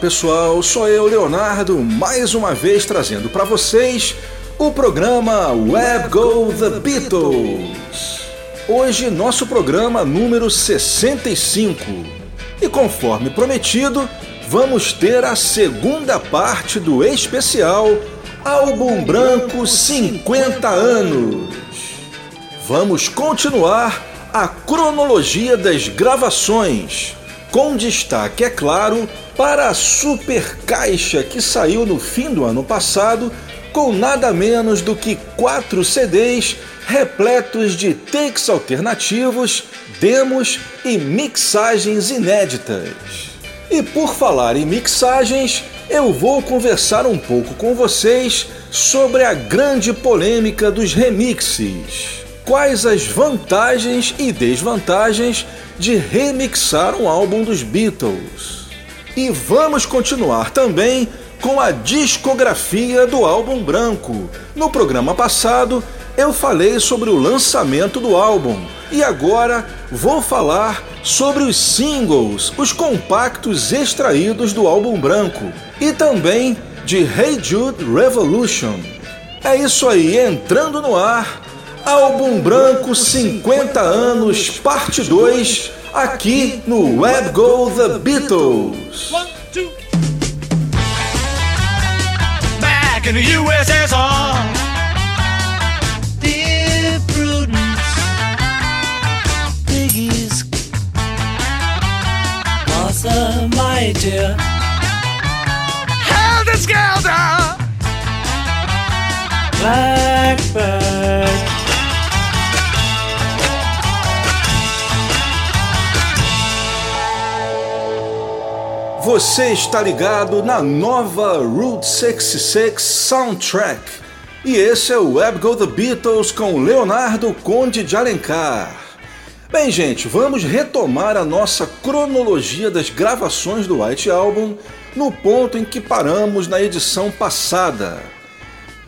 Pessoal, sou eu, Leonardo, mais uma vez trazendo para vocês o programa Web Go The Beatles. Hoje, nosso programa número 65. E conforme prometido, vamos ter a segunda parte do especial Álbum Branco 50 anos. Vamos continuar a cronologia das gravações, com destaque, é claro, para a super caixa que saiu no fim do ano passado com nada menos do que quatro CDs repletos de takes alternativos, demos e mixagens inéditas. E por falar em mixagens, eu vou conversar um pouco com vocês sobre a grande polêmica dos remixes. Quais as vantagens e desvantagens de remixar um álbum dos Beatles? E vamos continuar também com a discografia do álbum branco. No programa passado, eu falei sobre o lançamento do álbum e agora vou falar sobre os singles, os compactos extraídos do álbum branco e também de Hey Jude Revolution. É isso aí, entrando no ar, álbum branco 50 anos, parte 2, aqui no Web Go The Beatles. Back in the USSR. Dear Prudence, Biggie's, Martha, my dear. Helter Skelter, Blackbird. Você está ligado na nova Route 66 Soundtrack. E esse é o Web Go The Beatles com Leonardo Conde de Alencar. Bem, gente, vamos retomar a nossa cronologia das gravações do White Album no ponto em que paramos na edição passada.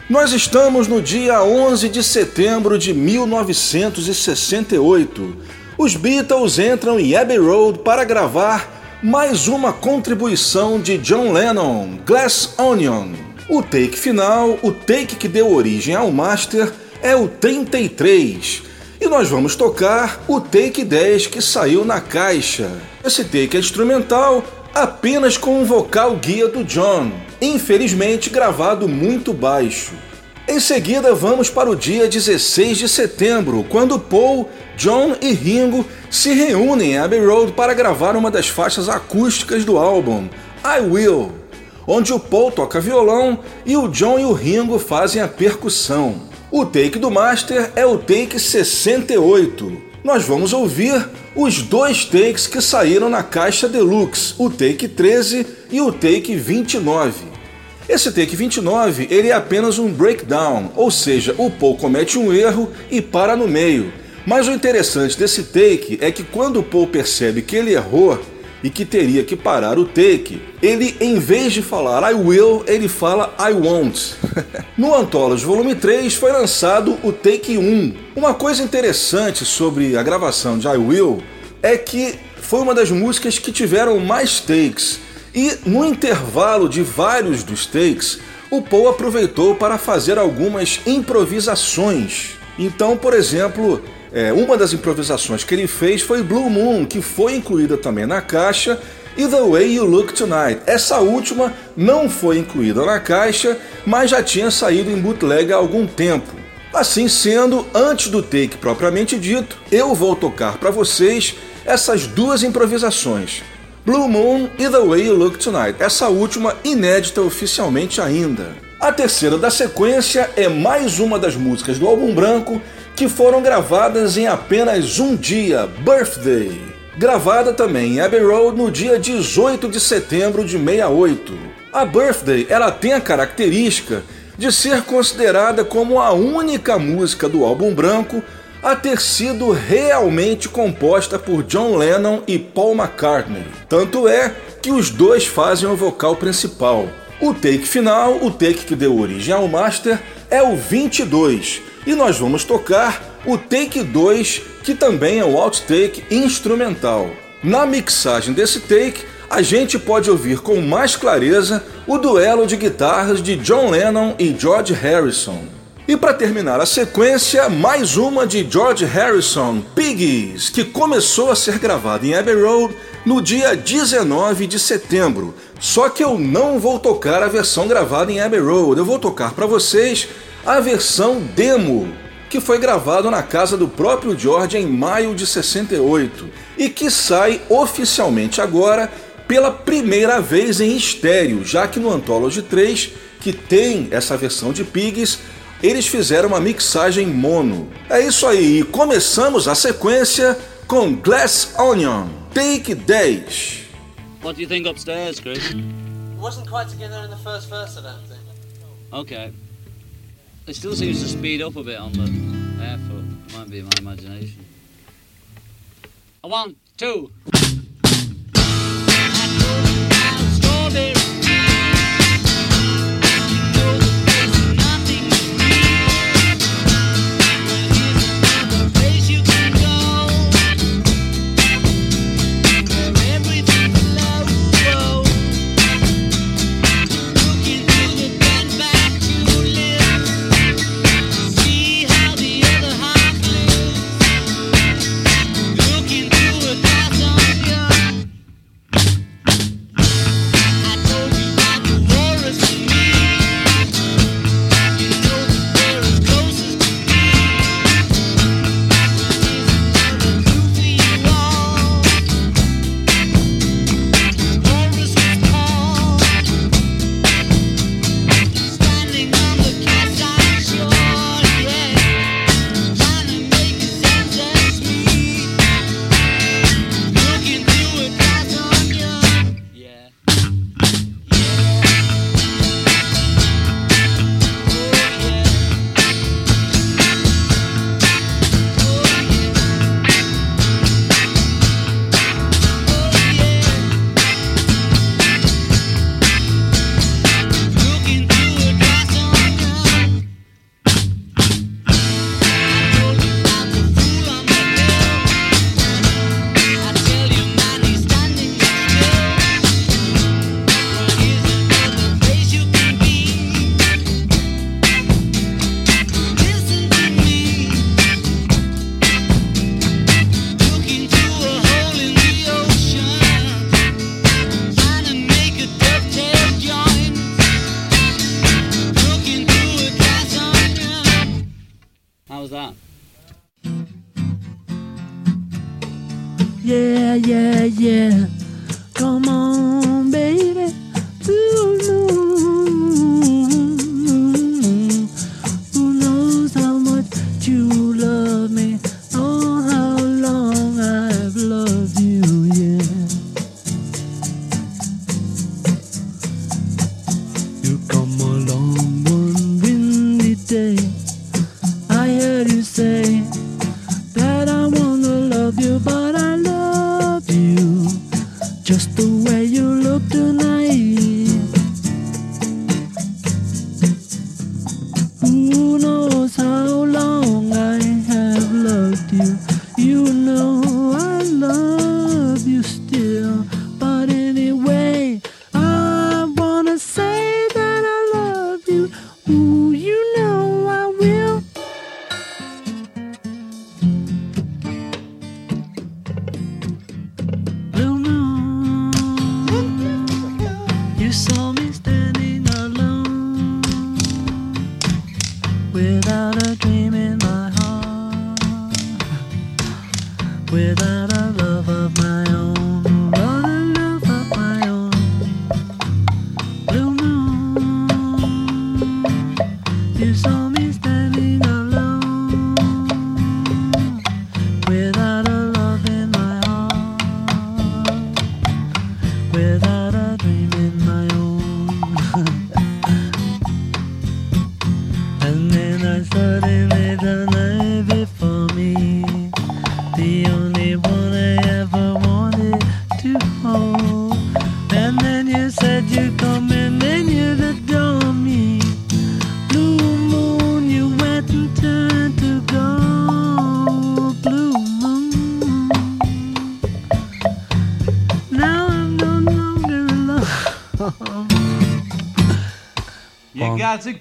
Nós estamos no dia 11 de setembro de 1968. Os Beatles entram em Abbey Road para gravar mais uma contribuição de John Lennon, Glass Onion. O take final, o take que deu origem ao master, é o 33. E nós vamos tocar o take 10 que saiu na caixa. Esse take é instrumental, apenas com um vocal guia do John, infelizmente gravado muito baixo. Em seguida, vamos para o dia 16 de setembro, quando Paul, John e Ringo se reúnem em Abbey Road para gravar uma das faixas acústicas do álbum, I Will, onde o Paul toca violão e o John e o Ringo fazem a percussão. O take do Master é o take 68. Nós vamos ouvir os dois takes que saíram na caixa deluxe, o take 13 e o take 29. Esse take 29 ele é apenas um breakdown, ou seja, o Paul comete um erro e para no meio. Mas o interessante desse take é que quando o Paul percebe que ele errou e que teria que parar o take, ele em vez de falar I will, ele fala I won't. no Anthology Volume 3 foi lançado o take 1. Uma coisa interessante sobre a gravação de I will é que foi uma das músicas que tiveram mais takes e no intervalo de vários dos takes, o Paul aproveitou para fazer algumas improvisações. Então, por exemplo, é, uma das improvisações que ele fez foi Blue Moon, que foi incluída também na caixa, e The Way You Look Tonight. Essa última não foi incluída na caixa, mas já tinha saído em bootleg há algum tempo. Assim sendo, antes do take propriamente dito, eu vou tocar para vocês essas duas improvisações. Blue Moon e The Way You Look Tonight, essa última inédita oficialmente ainda. A terceira da sequência é mais uma das músicas do álbum branco que foram gravadas em apenas um dia, Birthday. Gravada também em Abbey Road no dia 18 de setembro de 68. A Birthday ela tem a característica de ser considerada como a única música do álbum branco a ter sido realmente composta por John Lennon e Paul McCartney. Tanto é que os dois fazem o vocal principal. O take final, o take que deu origem ao master, é o 22 e nós vamos tocar o take 2, que também é o outtake instrumental. Na mixagem desse take, a gente pode ouvir com mais clareza o duelo de guitarras de John Lennon e George Harrison. E para terminar a sequência, mais uma de George Harrison, Piggies, que começou a ser gravada em Abbey Road no dia 19 de setembro. Só que eu não vou tocar a versão gravada em Abbey Road, eu vou tocar para vocês a versão demo, que foi gravado na casa do próprio George em maio de 68 e que sai oficialmente agora pela primeira vez em estéreo, já que no Anthology 3, que tem essa versão de Pigs, eles fizeram uma mixagem mono. É isso aí, e começamos a sequência com Glass Onion, Take 10. What do you think upstairs, Chris? It wasn't quite together in the first verse, I don't think. Okay. It still seems to speed up a bit on the airfoot. Might be my imagination. A one, two.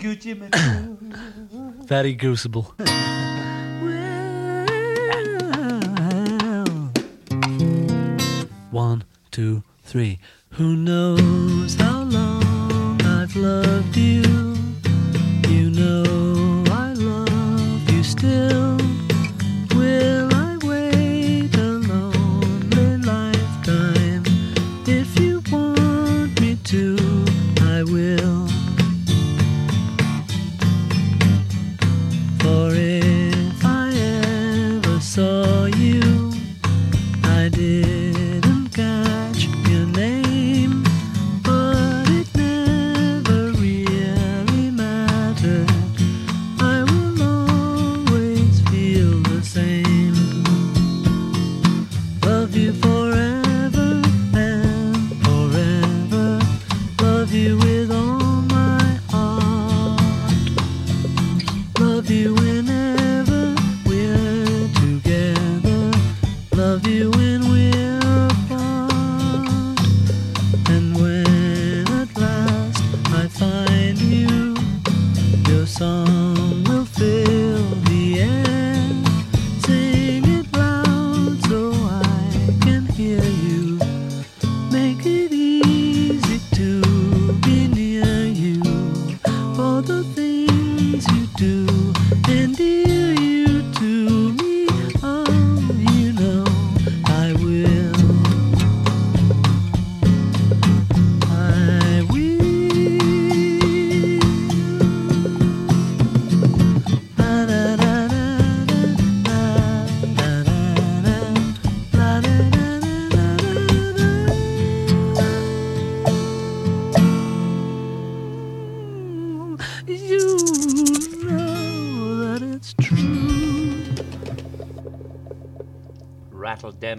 Gucci. Very grucible.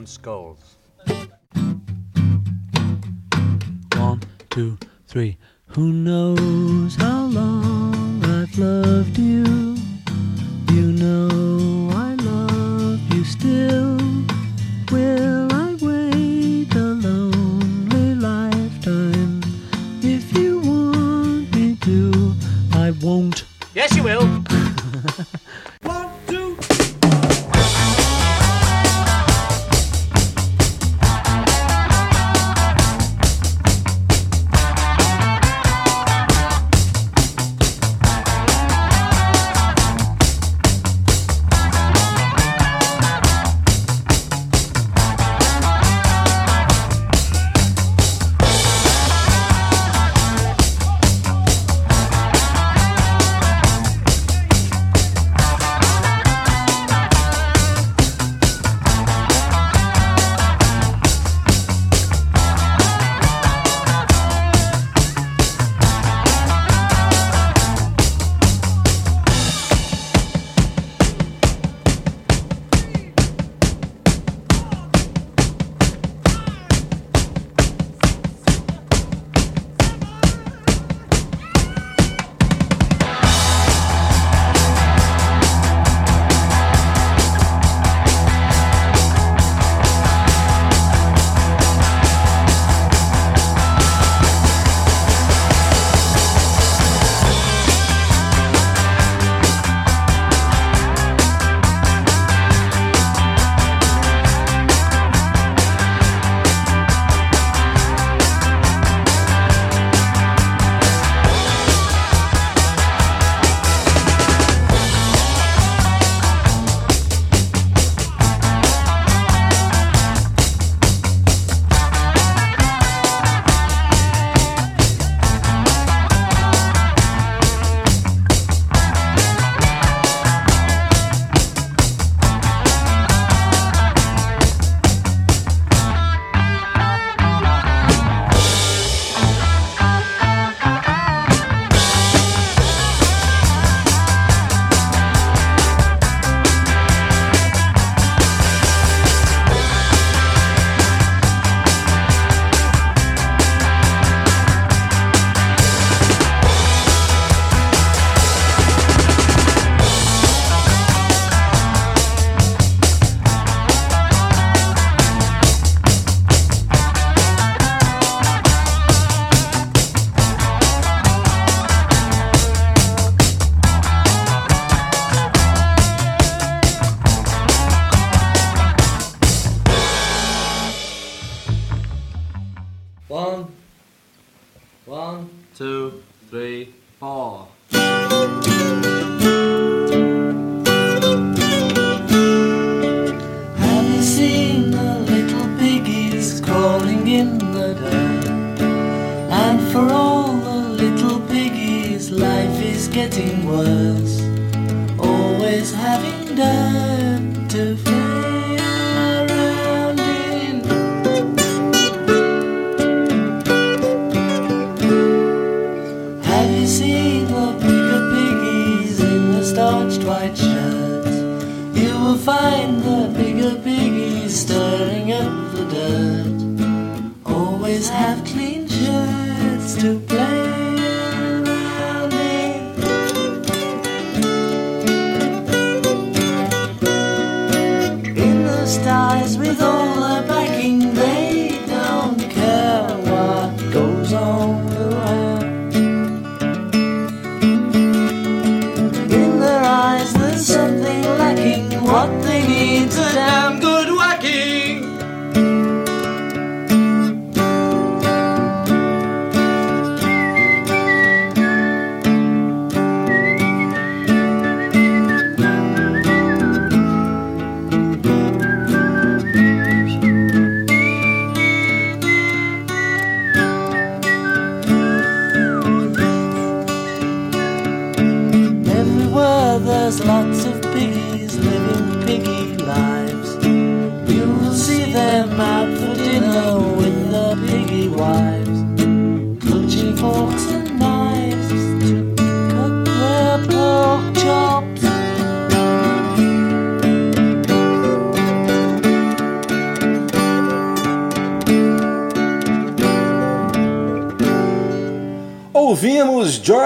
Them skulls. One, two, three.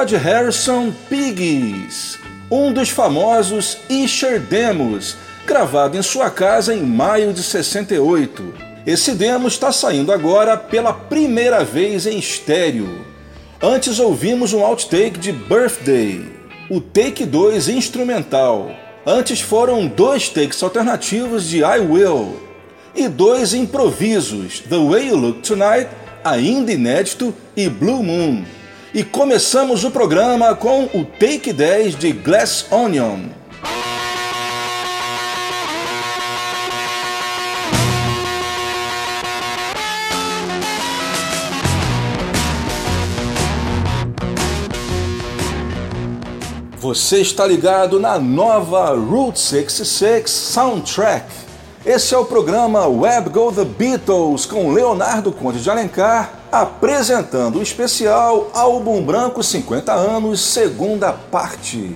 George Harrison Piggies, um dos famosos Isher Demos, gravado em sua casa em maio de 68. Esse demo está saindo agora pela primeira vez em estéreo. Antes ouvimos um outtake de Birthday, o take 2 instrumental. Antes foram dois takes alternativos de I Will e dois improvisos, The Way You Look Tonight, ainda inédito, e Blue Moon. E começamos o programa com o take 10 de Glass Onion. Você está ligado na nova Route 66 Soundtrack. Esse é o programa Web Go The Beatles com Leonardo Conde de Alencar apresentando o especial Álbum Branco 50 anos, segunda parte.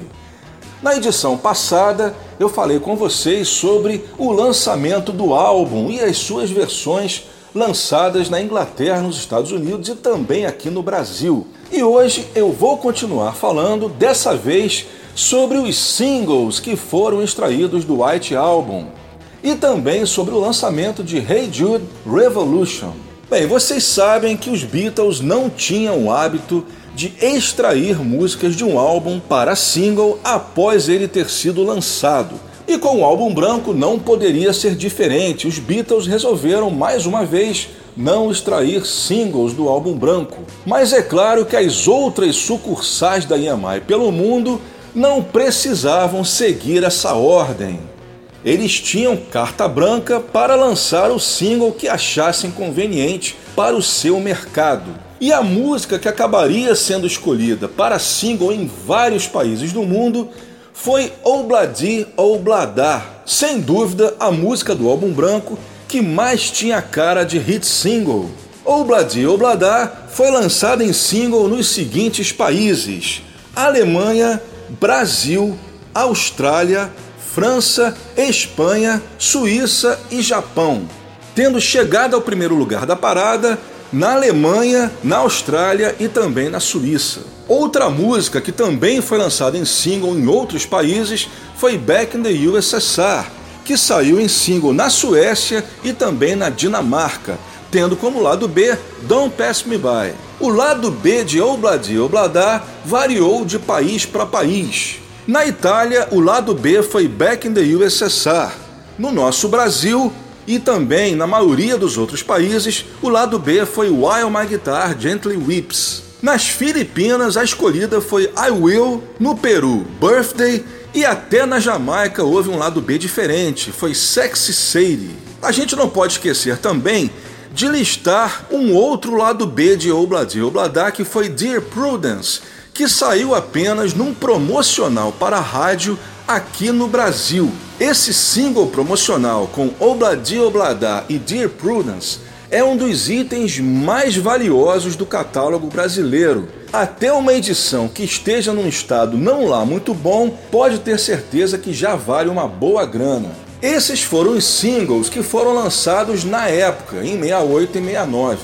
Na edição passada, eu falei com vocês sobre o lançamento do álbum e as suas versões lançadas na Inglaterra, nos Estados Unidos e também aqui no Brasil. E hoje eu vou continuar falando, dessa vez, sobre os singles que foram extraídos do White Album e também sobre o lançamento de Hey Jude Revolution. Bem, vocês sabem que os Beatles não tinham o hábito de extrair músicas de um álbum para single após ele ter sido lançado. E com o álbum branco não poderia ser diferente. Os Beatles resolveram mais uma vez não extrair singles do álbum branco. Mas é claro que as outras sucursais da EMI pelo mundo não precisavam seguir essa ordem. Eles tinham carta branca para lançar o single que achassem conveniente para o seu mercado. E a música que acabaria sendo escolhida para single em vários países do mundo foi Obladi Obladar, sem dúvida a música do álbum branco que mais tinha cara de hit single. Obladi Obladar foi lançada em single nos seguintes países: Alemanha, Brasil, Austrália, França, Espanha, Suíça e Japão, tendo chegado ao primeiro lugar da parada na Alemanha, na Austrália e também na Suíça. Outra música que também foi lançada em single em outros países foi Back in the USSR, que saiu em single na Suécia e também na Dinamarca, tendo como lado B Don't Pass Me By. O lado B de Obladi Obladar variou de país para país. Na Itália, o lado B foi Back in the USSR. No nosso Brasil, E também, na maioria dos outros países, o lado B foi While My Guitar Gently Weeps. Nas Filipinas, a escolhida foi I Will, no Peru, Birthday, e até na Jamaica houve um lado B diferente, foi Sexy Sadie. A gente não pode esquecer também de listar um outro lado B de Obladi Oblada que foi Dear Prudence, que saiu apenas num promocional para a rádio aqui no Brasil. Esse single promocional com Obladi Oblada e Dear Prudence é um dos itens mais valiosos do catálogo brasileiro. Até uma edição que esteja num estado não lá muito bom, pode ter certeza que já vale uma boa grana. Esses foram os singles que foram lançados na época, em 68 e 69.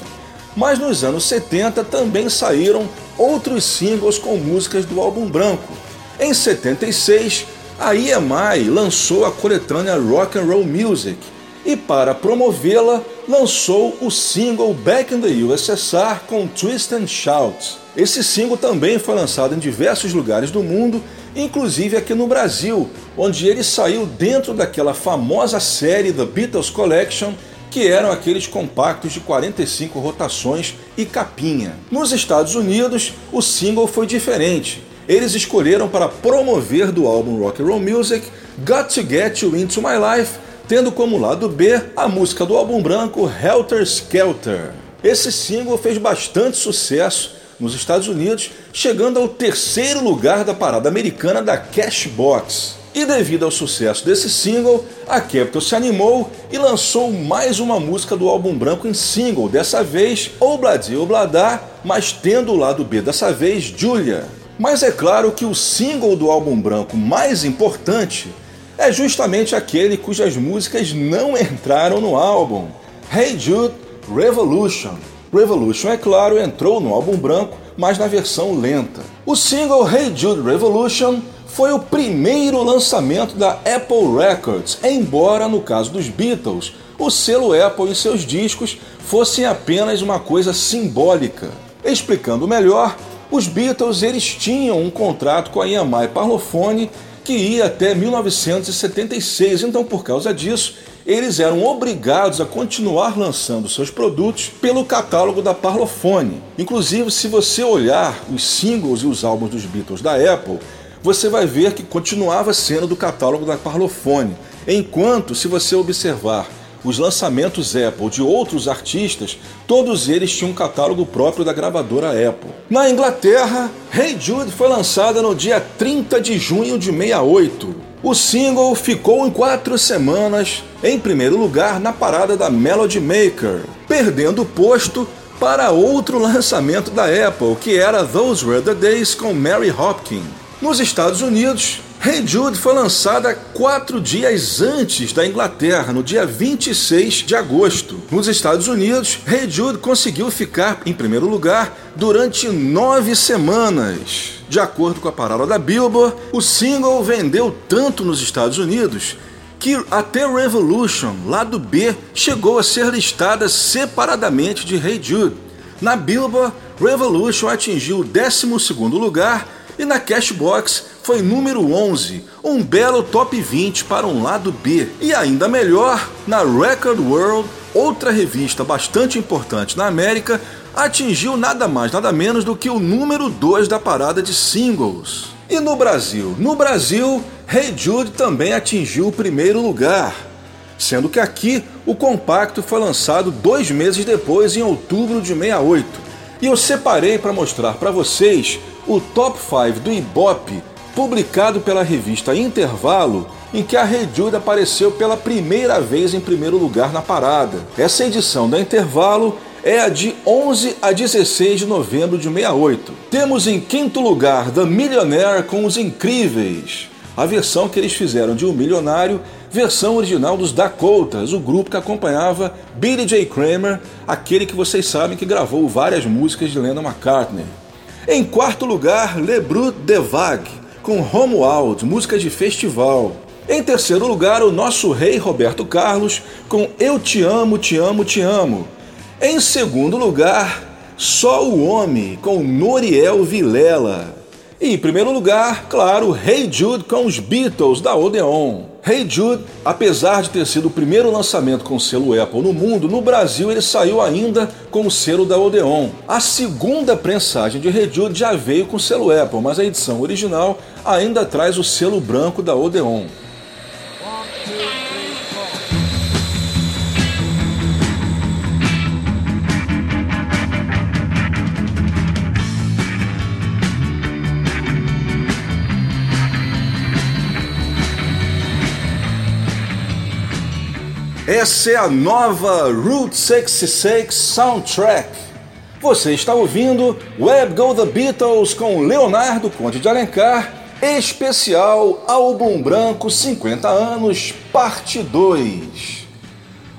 Mas nos anos 70 também saíram outros singles com músicas do álbum branco. Em 76, a EMI lançou a coletânea Rock and Roll Music e, para promovê-la, lançou o single Back in the USSR com Twist and Shout. Esse single também foi lançado em diversos lugares do mundo, inclusive aqui no Brasil, onde ele saiu dentro daquela famosa série The Beatles Collection, que eram aqueles compactos de 45 rotações e capinha. Nos Estados Unidos, o single foi diferente eles escolheram para promover do álbum Rock and Roll Music Got to Get You Into My Life, tendo como lado B a música do álbum branco Helter Skelter. Esse single fez bastante sucesso nos Estados Unidos, chegando ao terceiro lugar da parada americana da Cashbox. E devido ao sucesso desse single, a Capitol se animou e lançou mais uma música do álbum branco em single, dessa vez Obladi Obladá, mas tendo o lado B dessa vez Julia. Mas é claro que o single do álbum branco mais importante é justamente aquele cujas músicas não entraram no álbum. Hey Jude Revolution. Revolution, é claro, entrou no álbum branco, mas na versão lenta. O single Hey Jude Revolution foi o primeiro lançamento da Apple Records, embora no caso dos Beatles, o selo Apple e seus discos fossem apenas uma coisa simbólica. Explicando melhor, os Beatles eles tinham um contrato com a EMI Parlophone que ia até 1976, então por causa disso eles eram obrigados a continuar lançando seus produtos pelo catálogo da Parlophone. Inclusive, se você olhar os singles e os álbuns dos Beatles da Apple, você vai ver que continuava sendo do catálogo da Parlophone. Enquanto, se você observar os lançamentos Apple de outros artistas, todos eles tinham um catálogo próprio da gravadora Apple. Na Inglaterra, Hey Jude foi lançada no dia 30 de junho de 68. O single ficou em quatro semanas em primeiro lugar na parada da Melody Maker, perdendo o posto para outro lançamento da Apple, que era Those Were the Days com Mary Hopkins. Nos Estados Unidos, Hey Jude foi lançada quatro dias antes da Inglaterra, no dia 26 de agosto. Nos Estados Unidos, Hey Jude conseguiu ficar em primeiro lugar durante nove semanas. De acordo com a parada da Billboard, o single vendeu tanto nos Estados Unidos que até Revolution, lado B, chegou a ser listada separadamente de Hey Jude. Na Billboard, Revolution atingiu o 12 lugar e na Cashbox foi número 11, um belo top 20 para um lado B. E ainda melhor, na Record World, outra revista bastante importante na América, atingiu nada mais nada menos do que o número 2 da parada de singles. E no Brasil? No Brasil, Hey Jude também atingiu o primeiro lugar, sendo que aqui o compacto foi lançado dois meses depois, em outubro de 68. E eu separei para mostrar para vocês o top 5 do Ibope publicado pela revista Intervalo, em que a Jude apareceu pela primeira vez em primeiro lugar na parada. Essa edição da Intervalo é a de 11 a 16 de novembro de 68. Temos em quinto lugar The Millionaire com os Incríveis, a versão que eles fizeram de Um Milionário, versão original dos Dakotas, o grupo que acompanhava Billy J. Kramer, aquele que vocês sabem que gravou várias músicas de Lennon McCartney. Em quarto lugar, Le Brut de Vague, com Romuald, música de festival. Em terceiro lugar, o nosso rei Roberto Carlos com Eu Te Amo, Te Amo, Te Amo. Em segundo lugar, Só o Homem com Noriel Vilela. E em primeiro lugar, claro, Hey Jude com os Beatles da Odeon. Hey Jude, apesar de ter sido o primeiro lançamento com selo Apple no mundo, no Brasil ele saiu ainda com o selo da Odeon. A segunda prensagem de Hey Jude já veio com selo Apple, mas a edição original ainda traz o selo branco da Odeon. Essa é a nova Route 66 Soundtrack. Você está ouvindo Web Go The Beatles com Leonardo Conde de Alencar, especial Álbum Branco 50 anos, parte 2.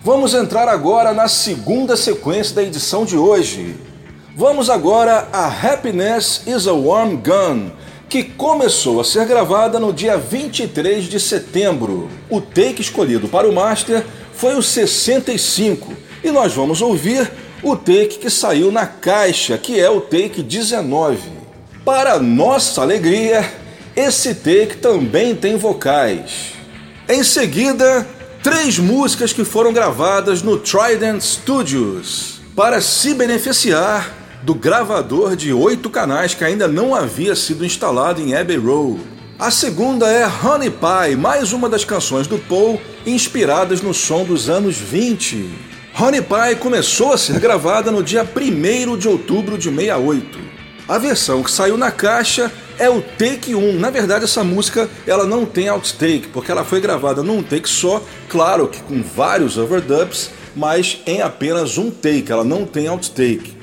Vamos entrar agora na segunda sequência da edição de hoje. Vamos agora a Happiness is a Warm Gun, que começou a ser gravada no dia 23 de setembro. O take escolhido para o master foi o 65 e nós vamos ouvir o take que saiu na caixa, que é o take 19. Para nossa alegria, esse take também tem vocais. Em seguida, três músicas que foram gravadas no Trident Studios para se beneficiar do gravador de oito canais que ainda não havia sido instalado em Abbey Road. A segunda é Honey Pie, mais uma das canções do Paul inspiradas no som dos anos 20. Honey Pie começou a ser gravada no dia 1 de outubro de 68. A versão que saiu na caixa é o take 1. Na verdade, essa música ela não tem outtake, porque ela foi gravada num take só, claro que com vários overdubs, mas em apenas um take, ela não tem outtake.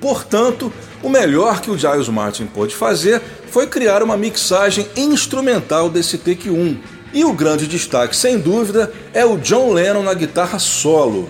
Portanto, o melhor que o Giles Martin pôde fazer foi criar uma mixagem instrumental desse take 1. E o grande destaque, sem dúvida, é o John Lennon na guitarra solo.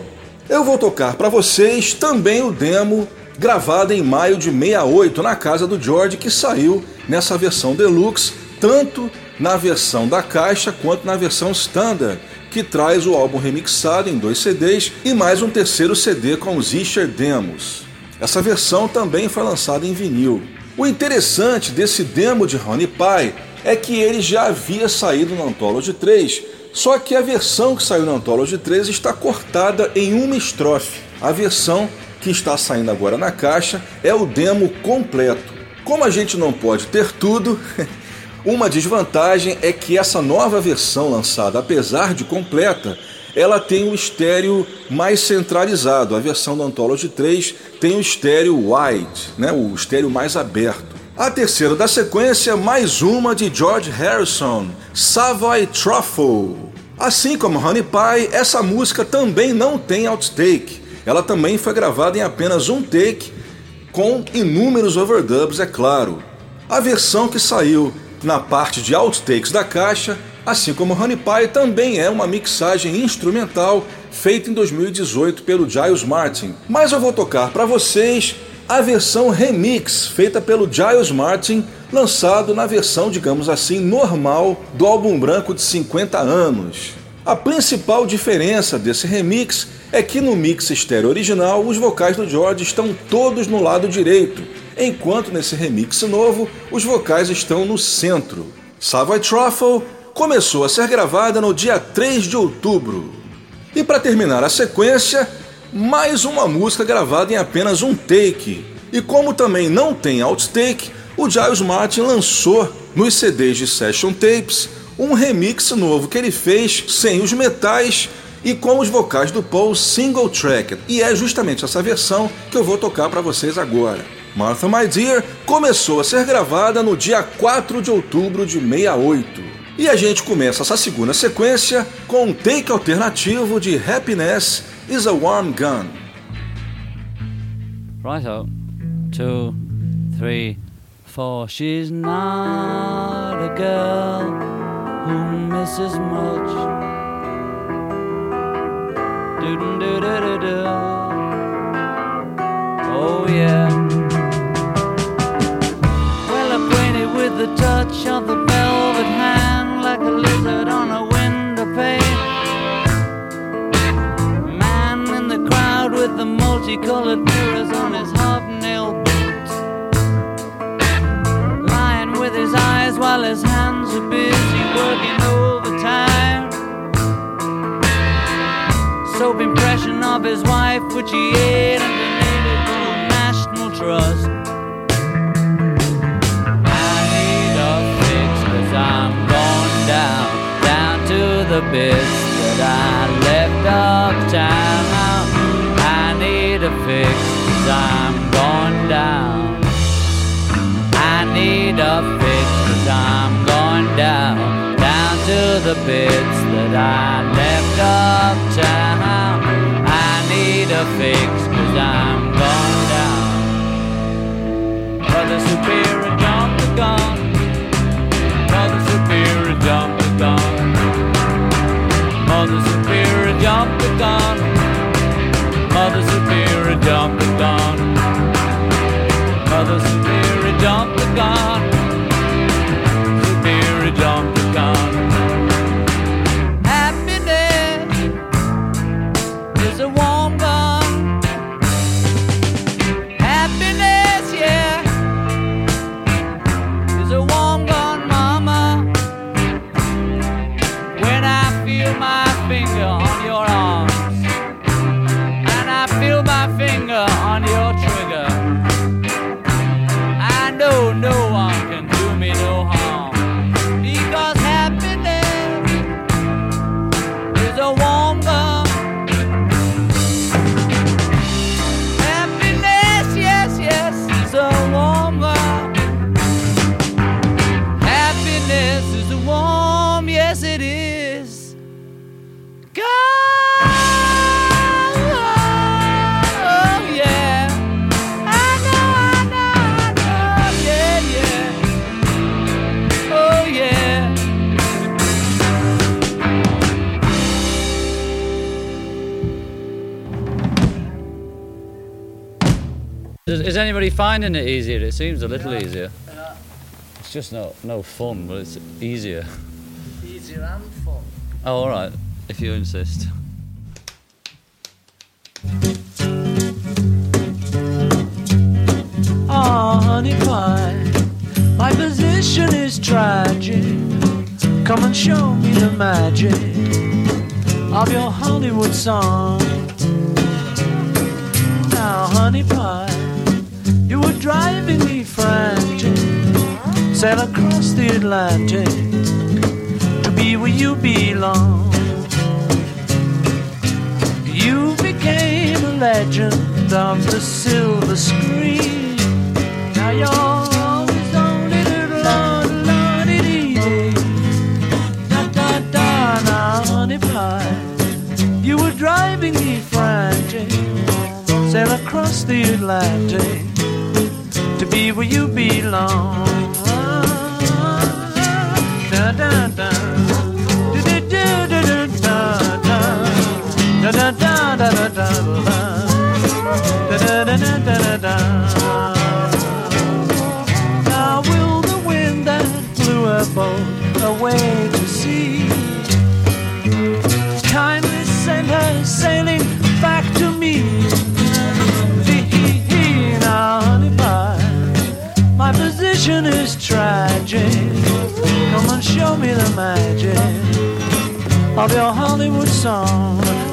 Eu vou tocar para vocês também o demo gravado em maio de 68 na casa do George, que saiu nessa versão deluxe, tanto na versão da caixa quanto na versão standard, que traz o álbum remixado em dois CDs e mais um terceiro CD com os Isher Demos. Essa versão também foi lançada em vinil. O interessante desse demo de Honey Pie é que ele já havia saído no Anthology 3, só que a versão que saiu no Anthology 3 está cortada em uma estrofe. A versão que está saindo agora na caixa é o demo completo. Como a gente não pode ter tudo, uma desvantagem é que essa nova versão lançada, apesar de completa, ela tem o estéreo mais centralizado. A versão do Anthology 3 tem o estéreo wide, né, o estéreo mais aberto. A terceira da sequência, mais uma de George Harrison, Savoy Truffle. Assim como Honey Pie, essa música também não tem outtake. Ela também foi gravada em apenas um take, com inúmeros overdubs, é claro. A versão que saiu na parte de outtakes da caixa Assim como Honey Pie também é uma mixagem instrumental feita em 2018 pelo Giles Martin. Mas eu vou tocar para vocês a versão remix feita pelo Giles Martin, lançado na versão, digamos assim, normal do álbum branco de 50 anos. A principal diferença desse remix é que no mix estéreo original os vocais do George estão todos no lado direito, enquanto nesse remix novo os vocais estão no centro. Savoy Truffle começou a ser gravada no dia 3 de outubro. E para terminar a sequência, mais uma música gravada em apenas um take. E como também não tem outtake, o Giles Martin lançou nos CDs de Session Tapes um remix novo que ele fez sem os metais e com os vocais do Paul single track. E é justamente essa versão que eu vou tocar para vocês agora. Martha My Dear começou a ser gravada no dia 4 de outubro de 68. E a gente começa essa segunda sequência com um take alternativo de Happiness is a Warm Gun. Right up. Two, three, four. She's not a girl who misses much. Do do do do do. Oh yeah. Well acquainted with the touch of the hand Lizard on a window pane. Man in the crowd with the multicolored mirrors on his hobnail boots, Lying with his eyes while his hands are busy working overtime. Soap impression of his wife, which he ate and donated to a national trust. Bits that I left uptown. I need a fix, cause I'm going down. I need a fix, cause I'm going down, down to the bits that I left uptown. I need a fix, cause I'm going down. Brother Superior, anybody finding it easier? It seems a little easier. It's just not no fun, but it's easier. Easier and fun. Oh, all right, if you insist. Oh, honey pie, my position is tragic. Come and show me the magic of your Hollywood song. Now, honey pie, you were driving me frantic. Sail across the Atlantic to be where you belong. You became a legend of the silver screen. Now you're always Lordy dee Da da da, honey pie. You were driving me frantic. Sail across the Atlantic be where you belong. Da da da. Da da da da da da. Da da da da da da da. Now will the wind that blew a boat away to sea kindly send her sailing position is tragic. Come and show me the magic of your Hollywood song.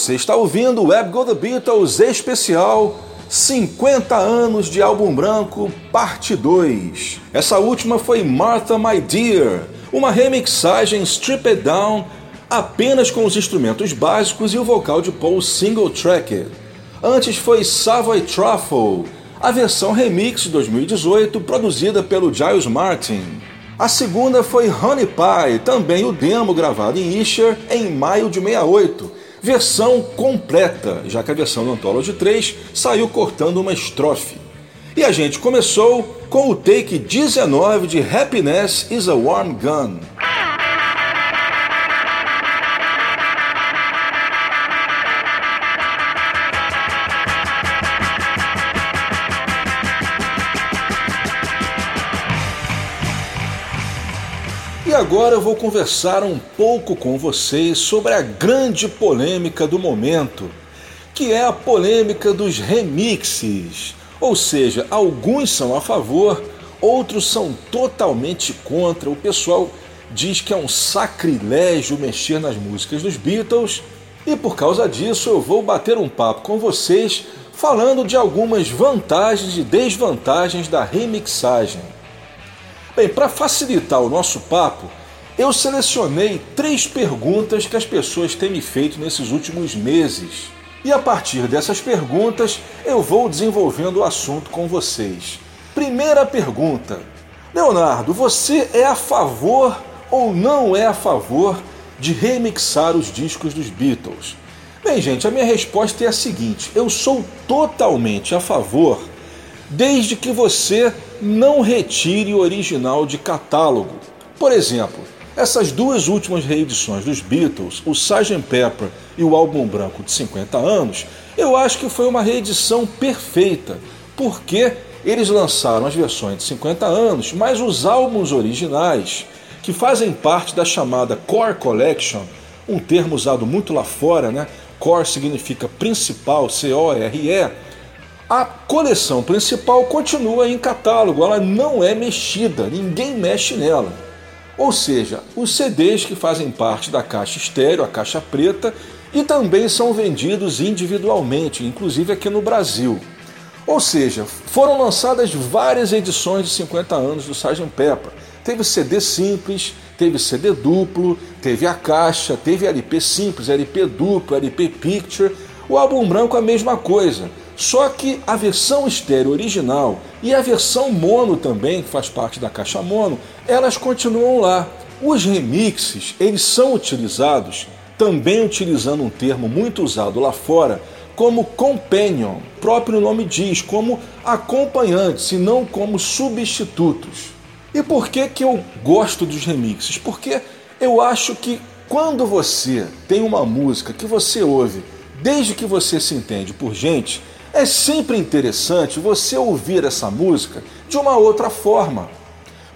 Você está ouvindo o Web Go The Beatles especial 50 anos de álbum branco, parte 2. Essa última foi Martha My Dear, uma remixagem stripped down apenas com os instrumentos básicos e o vocal de Paul single Tracker. Antes foi Savoy Truffle, a versão remix de 2018 produzida pelo Giles Martin. A segunda foi Honey Pie, também o demo gravado em Isher em maio de 68, versão completa, já que a versão do Anthology 3 saiu cortando uma estrofe. E a gente começou com o take 19 de Happiness is a Warm Gun. agora eu vou conversar um pouco com vocês sobre a grande polêmica do momento, que é a polêmica dos remixes. Ou seja, alguns são a favor, outros são totalmente contra. O pessoal diz que é um sacrilégio mexer nas músicas dos Beatles, e por causa disso eu vou bater um papo com vocês falando de algumas vantagens e desvantagens da remixagem. Bem, para facilitar o nosso papo, eu selecionei três perguntas que as pessoas têm me feito nesses últimos meses. E a partir dessas perguntas, eu vou desenvolvendo o assunto com vocês. Primeira pergunta: Leonardo, você é a favor ou não é a favor de remixar os discos dos Beatles? Bem, gente, a minha resposta é a seguinte: eu sou totalmente a favor, desde que você não retire o original de catálogo. Por exemplo, essas duas últimas reedições dos Beatles, o Sgt. Pepper e o álbum branco de 50 anos, eu acho que foi uma reedição perfeita, porque eles lançaram as versões de 50 anos, mas os álbuns originais, que fazem parte da chamada Core Collection, um termo usado muito lá fora, né? Core significa principal, C-O-R-E. A coleção principal continua em catálogo, ela não é mexida, ninguém mexe nela. Ou seja, os CDs que fazem parte da caixa estéreo, a caixa preta, e também são vendidos individualmente, inclusive aqui no Brasil. Ou seja, foram lançadas várias edições de 50 anos do Sgt. Pepper. Teve CD simples, teve CD duplo, teve a caixa, teve LP simples, LP duplo, LP Picture. O álbum branco a mesma coisa. Só que a versão estéreo original e a versão mono também, que faz parte da caixa mono, elas continuam lá. Os remixes, eles são utilizados, também utilizando um termo muito usado lá fora, como companion, próprio nome diz, como acompanhantes e não como substitutos. E por que, que eu gosto dos remixes? Porque eu acho que quando você tem uma música que você ouve desde que você se entende por gente, é sempre interessante você ouvir essa música de uma outra forma.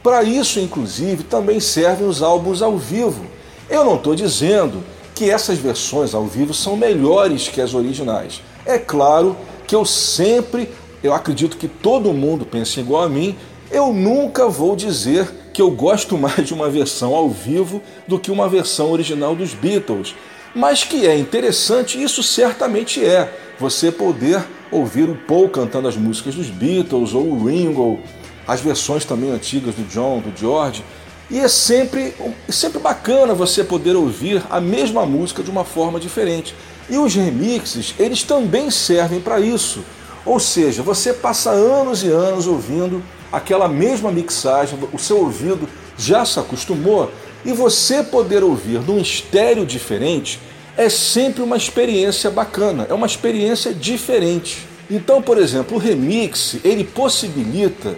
Para isso, inclusive, também servem os álbuns ao vivo. Eu não estou dizendo que essas versões ao vivo são melhores que as originais. É claro que eu sempre, eu acredito que todo mundo pensa igual a mim, eu nunca vou dizer que eu gosto mais de uma versão ao vivo do que uma versão original dos Beatles. Mas que é interessante, isso certamente é, você poder ouvir o Paul cantando as músicas dos Beatles, ou o Ringo, as versões também antigas do John, do George. E é sempre, é sempre bacana você poder ouvir a mesma música de uma forma diferente. E os remixes, eles também servem para isso. Ou seja, você passa anos e anos ouvindo aquela mesma mixagem, o seu ouvido já se acostumou e você poder ouvir num estéreo diferente é sempre uma experiência bacana, é uma experiência diferente. Então, por exemplo, o remix ele possibilita,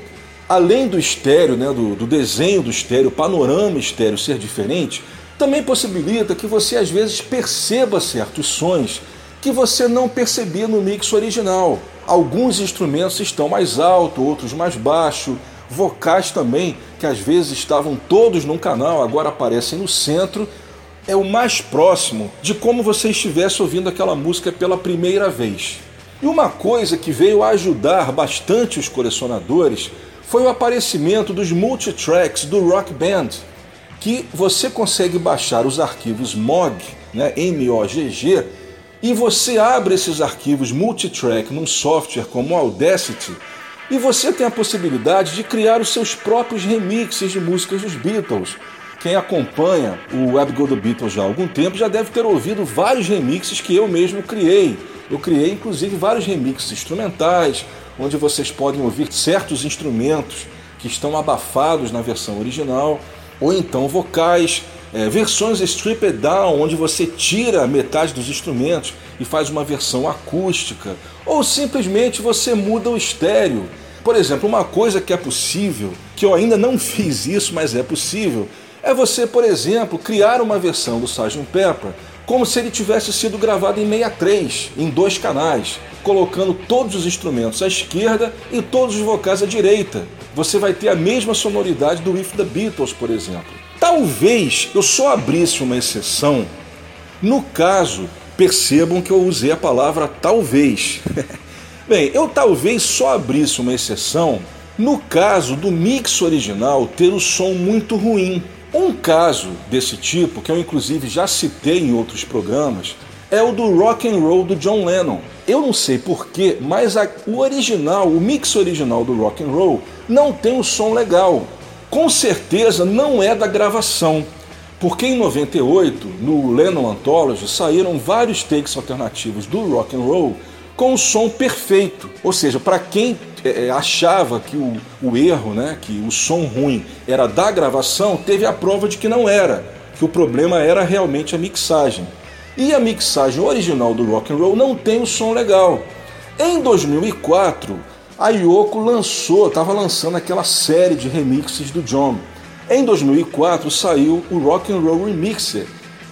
além do estéreo, né, do, do desenho do estéreo, panorama estéreo ser diferente, também possibilita que você às vezes perceba certos sons que você não percebia no mix original. Alguns instrumentos estão mais alto, outros mais baixo, vocais também, que às vezes estavam todos num canal, agora aparecem no centro. É o mais próximo de como você estivesse ouvindo aquela música pela primeira vez. E uma coisa que veio ajudar bastante os colecionadores foi o aparecimento dos multitracks do Rock Band, que você consegue baixar os arquivos MOG, né, M-O-G-G, e você abre esses arquivos multitrack num software como Audacity e você tem a possibilidade de criar os seus próprios remixes de músicas dos Beatles. Quem acompanha o Web Go do Beatles já há algum tempo já deve ter ouvido vários remixes que eu mesmo criei. Eu criei inclusive vários remixes instrumentais, onde vocês podem ouvir certos instrumentos que estão abafados na versão original, ou então vocais é, versões stripped down, onde você tira metade dos instrumentos e faz uma versão acústica, ou simplesmente você muda o estéreo. Por exemplo, uma coisa que é possível, que eu ainda não fiz isso, mas é possível, é você, por exemplo, criar uma versão do Sgt. Pepper como se ele tivesse sido gravado em 63, em dois canais, colocando todos os instrumentos à esquerda e todos os vocais à direita. Você vai ter a mesma sonoridade do With the Beatles, por exemplo. Talvez eu só abrisse uma exceção no caso Percebam que eu usei a palavra talvez. Bem, eu talvez só abrisse uma exceção no caso do mix original ter o som muito ruim. Um caso desse tipo, que eu inclusive já citei em outros programas, é o do rock and roll do John Lennon. Eu não sei porquê, mas a, o original, o mix original do rock and roll não tem um som legal. Com certeza não é da gravação, porque em 98, no Lennon Anthology, saíram vários takes alternativos do rock and roll com o som perfeito. Ou seja, para quem é, achava que o, o erro, né, que o som ruim era da gravação, teve a prova de que não era, que o problema era realmente a mixagem. E a mixagem original do rock and roll não tem o som legal. Em 2004, a Yoko lançou, estava lançando aquela série de remixes do John. Em 2004 saiu o Rock and Roll Remixer.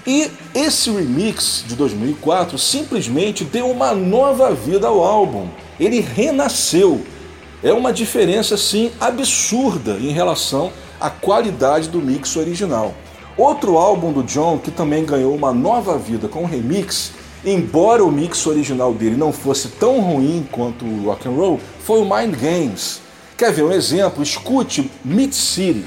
E esse remix de 2004 simplesmente deu uma nova vida ao álbum. Ele renasceu. É uma diferença assim absurda em relação à qualidade do mix original. Outro álbum do John que também ganhou uma nova vida com o remix, embora o mix original dele não fosse tão ruim quanto o rock and roll, foi o Mind Games. Quer ver um exemplo? Escute Mid City.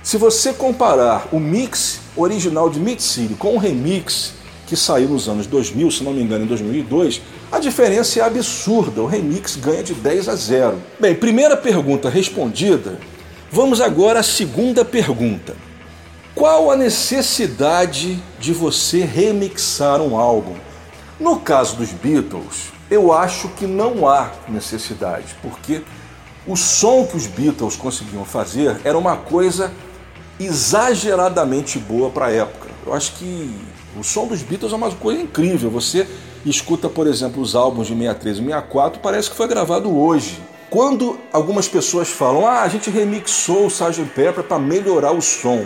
Se você comparar o mix original de Mid City com o remix que saiu nos anos 2000, se não me engano, em 2002, a diferença é absurda. O remix ganha de 10 a 0. Bem, primeira pergunta respondida. Vamos agora à segunda pergunta. Qual a necessidade de você remixar um álbum? No caso dos Beatles, eu acho que não há necessidade, porque o som que os Beatles conseguiam fazer era uma coisa exageradamente boa para a época. Eu acho que o som dos Beatles é uma coisa incrível. Você escuta, por exemplo, os álbuns de 63 e 64, parece que foi gravado hoje. Quando algumas pessoas falam, ah, a gente remixou o Sgt. Pepper para melhorar o som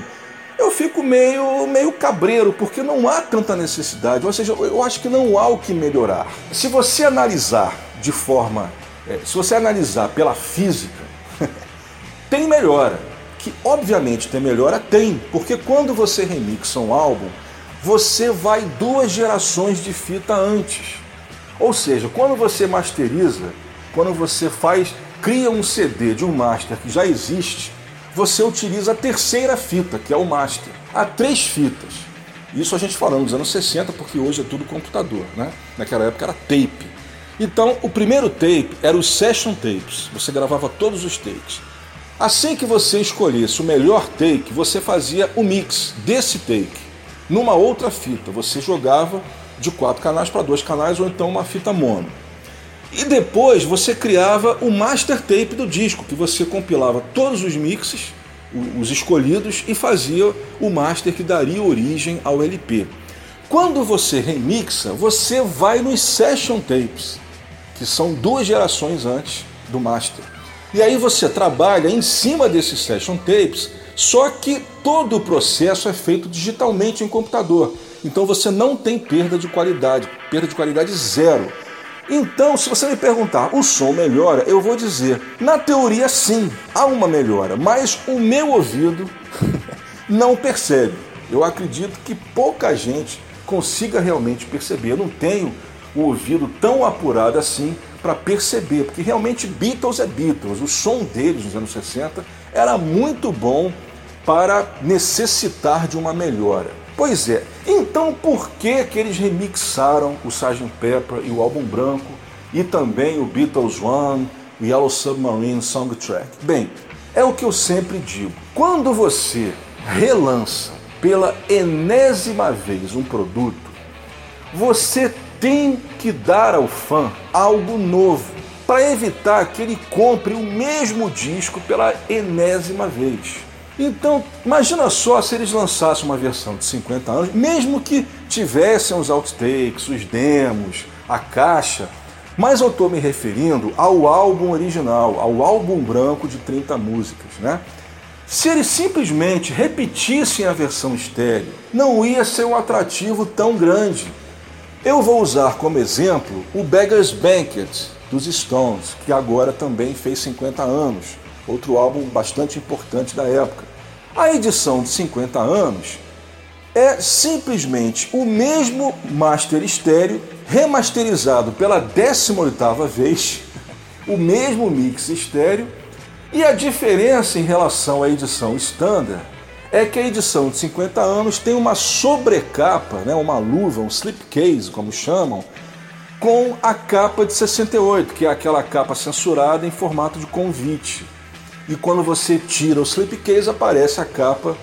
fico meio, meio cabreiro, porque não há tanta necessidade. Ou seja, eu acho que não há o que melhorar. Se você analisar de forma. É, se você analisar pela física, tem melhora. Que obviamente tem melhora, tem. Porque quando você remixa um álbum, você vai duas gerações de fita antes. Ou seja, quando você masteriza, quando você faz, cria um CD de um master que já existe, você utiliza a terceira fita, que é o master. Há três fitas. Isso a gente falando dos anos 60, porque hoje é tudo computador, né? Naquela época era tape. Então, o primeiro tape era os session tapes. Você gravava todos os takes. Assim que você escolhesse o melhor take, você fazia o mix desse take numa outra fita. Você jogava de quatro canais para dois canais ou então uma fita mono. E depois você criava o master tape do disco, que você compilava todos os mixes, os escolhidos, e fazia o master que daria origem ao LP. Quando você remixa, você vai nos session tapes, que são duas gerações antes do master. E aí você trabalha em cima desses session tapes, só que todo o processo é feito digitalmente em computador. Então você não tem perda de qualidade, perda de qualidade zero. Então, se você me perguntar, o som melhora? Eu vou dizer, na teoria sim, há uma melhora, mas o meu ouvido não percebe. Eu acredito que pouca gente consiga realmente perceber. Eu não tenho o ouvido tão apurado assim para perceber, porque realmente Beatles é Beatles. O som deles nos anos 60 era muito bom para necessitar de uma melhora. Pois é, então por que, que eles remixaram o Sgt. Pepper e o álbum branco e também o Beatles One, o Yellow Submarine Soundtrack? Bem, é o que eu sempre digo. Quando você relança pela enésima vez um produto, você tem que dar ao fã algo novo para evitar que ele compre o mesmo disco pela enésima vez. Então, imagina só se eles lançassem uma versão de 50 anos, mesmo que tivessem os outtakes, os demos, a caixa, mas eu estou me referindo ao álbum original, ao álbum branco de 30 músicas, né? Se eles simplesmente repetissem a versão estéreo, não ia ser um atrativo tão grande. Eu vou usar como exemplo o Beggar's Banquet dos Stones, que agora também fez 50 anos outro álbum bastante importante da época. A edição de 50 anos é simplesmente o mesmo master estéreo remasterizado pela 18ª vez, o mesmo mix estéreo, e a diferença em relação à edição standard é que a edição de 50 anos tem uma sobrecapa, né, uma luva, um slipcase, como chamam, com a capa de 68, que é aquela capa censurada em formato de convite. E quando você tira o slipcase, aparece a capa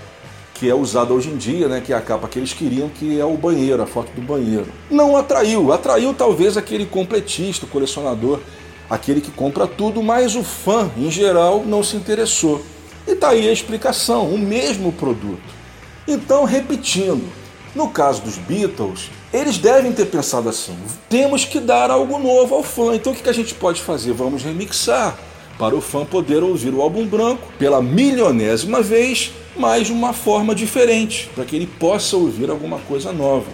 que é usada hoje em dia, né, que é a capa que eles queriam, que é o banheiro, a foto do banheiro. Não atraiu, atraiu talvez aquele completista, o colecionador, aquele que compra tudo, mas o fã, em geral, não se interessou. E tá aí a explicação, o mesmo produto. Então, repetindo, no caso dos Beatles, eles devem ter pensado assim: temos que dar algo novo ao fã, então o que a gente pode fazer? Vamos remixar para o fã poder ouvir o álbum branco pela milionésima vez, mas de uma forma diferente, para que ele possa ouvir alguma coisa nova.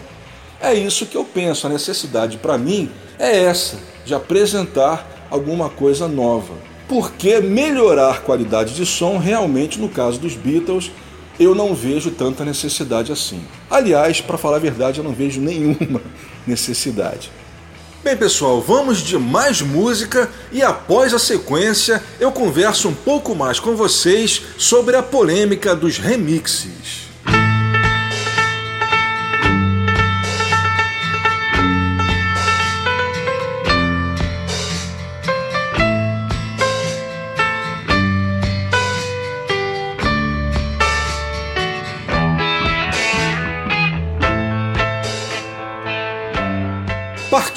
É isso que eu penso, a necessidade para mim é essa, de apresentar alguma coisa nova. Porque melhorar qualidade de som, realmente, no caso dos Beatles, eu não vejo tanta necessidade assim. Aliás, para falar a verdade, eu não vejo nenhuma necessidade. Bem, pessoal, vamos de mais música e após a sequência eu converso um pouco mais com vocês sobre a polêmica dos remixes.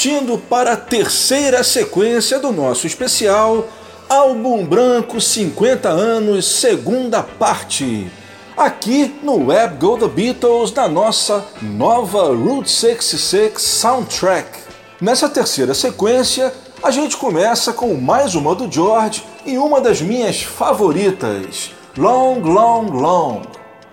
Partindo para a terceira sequência do nosso especial, Álbum Branco 50 anos, segunda parte. Aqui no Web Go The Beatles, da nossa nova Route 66 Soundtrack. Nessa terceira sequência, a gente começa com mais uma do George e uma das minhas favoritas, Long, Long, Long.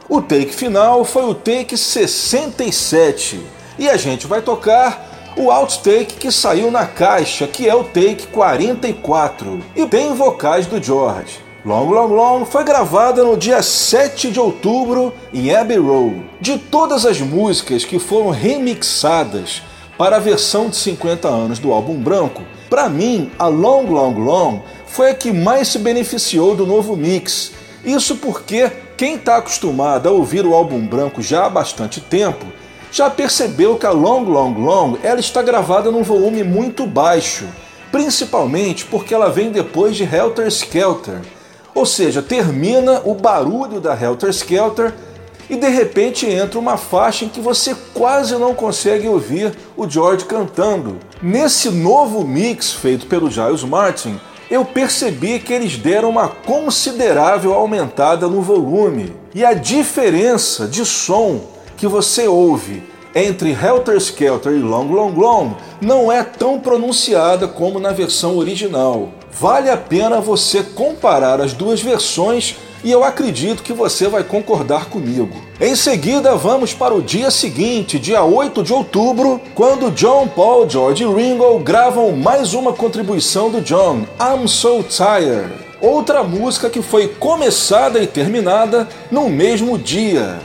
O take final foi o take 67 e a gente vai tocar o outtake que saiu na caixa, que é o take 44, e tem vocais do George. Long Long Long foi gravada no dia 7 de outubro em Abbey Road. De todas as músicas que foram remixadas para a versão de 50 anos do álbum branco, para mim a Long Long Long foi a que mais se beneficiou do novo mix. Isso porque quem está acostumado a ouvir o álbum branco já há bastante tempo já percebeu que a Long Long Long ela está gravada num volume muito baixo, principalmente porque ela vem depois de Helter Skelter, ou seja, termina o barulho da Helter Skelter e de repente entra uma faixa em que você quase não consegue ouvir o George cantando. Nesse novo mix feito pelo Giles Martin, eu percebi que eles deram uma considerável aumentada no volume e a diferença de som que você ouve entre Helter Skelter e Long Long Long não é tão pronunciada como na versão original. Vale a pena você comparar as duas versões e eu acredito que você vai concordar comigo. Em seguida, vamos para o dia seguinte, dia 8 de outubro, quando John Paul, George e Ringo gravam mais uma contribuição do John, I'm So Tired. Outra música que foi começada e terminada no mesmo dia.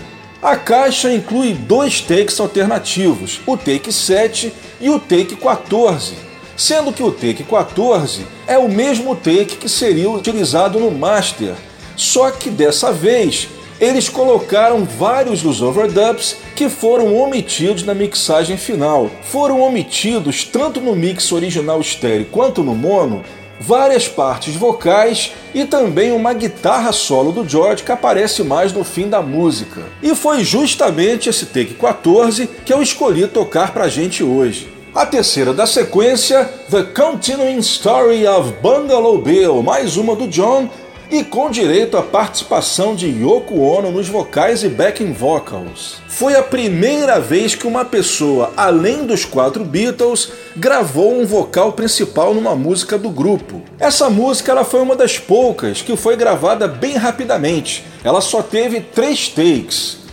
A caixa inclui dois takes alternativos, o take 7 e o take 14, sendo que o take 14 é o mesmo take que seria utilizado no master, só que dessa vez eles colocaram vários dos overdubs que foram omitidos na mixagem final. Foram omitidos tanto no mix original estéreo quanto no mono várias partes vocais e também uma guitarra solo do George que aparece mais no fim da música. E foi justamente esse take 14 que eu escolhi tocar pra gente hoje. A terceira da sequência, The Continuing Story of Bungalow Bill, mais uma do John e com direito à participação de Yoko Ono nos vocais e backing vocals. Foi a primeira vez que uma pessoa, além dos quatro Beatles, gravou um vocal principal numa música do grupo. Essa música ela foi uma das poucas que foi gravada bem rapidamente. Ela só teve três takes.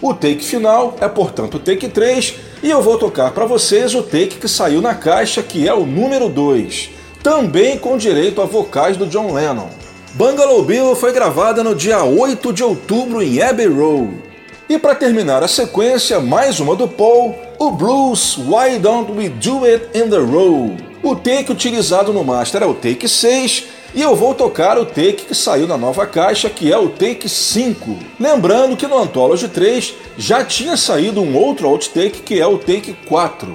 O take final é, portanto, o take 3, e eu vou tocar para vocês o take que saiu na caixa, que é o número 2, também com direito a vocais do John Lennon. Bungalow Bill foi gravada no dia 8 de outubro em Abbey Road. E para terminar a sequência, mais uma do Paul, o blues Why Don't We Do It in the Road. O take utilizado no master é o take 6 e eu vou tocar o take que saiu na nova caixa, que é o take 5. Lembrando que no Anthology 3 já tinha saído um outro outtake que é o take 4.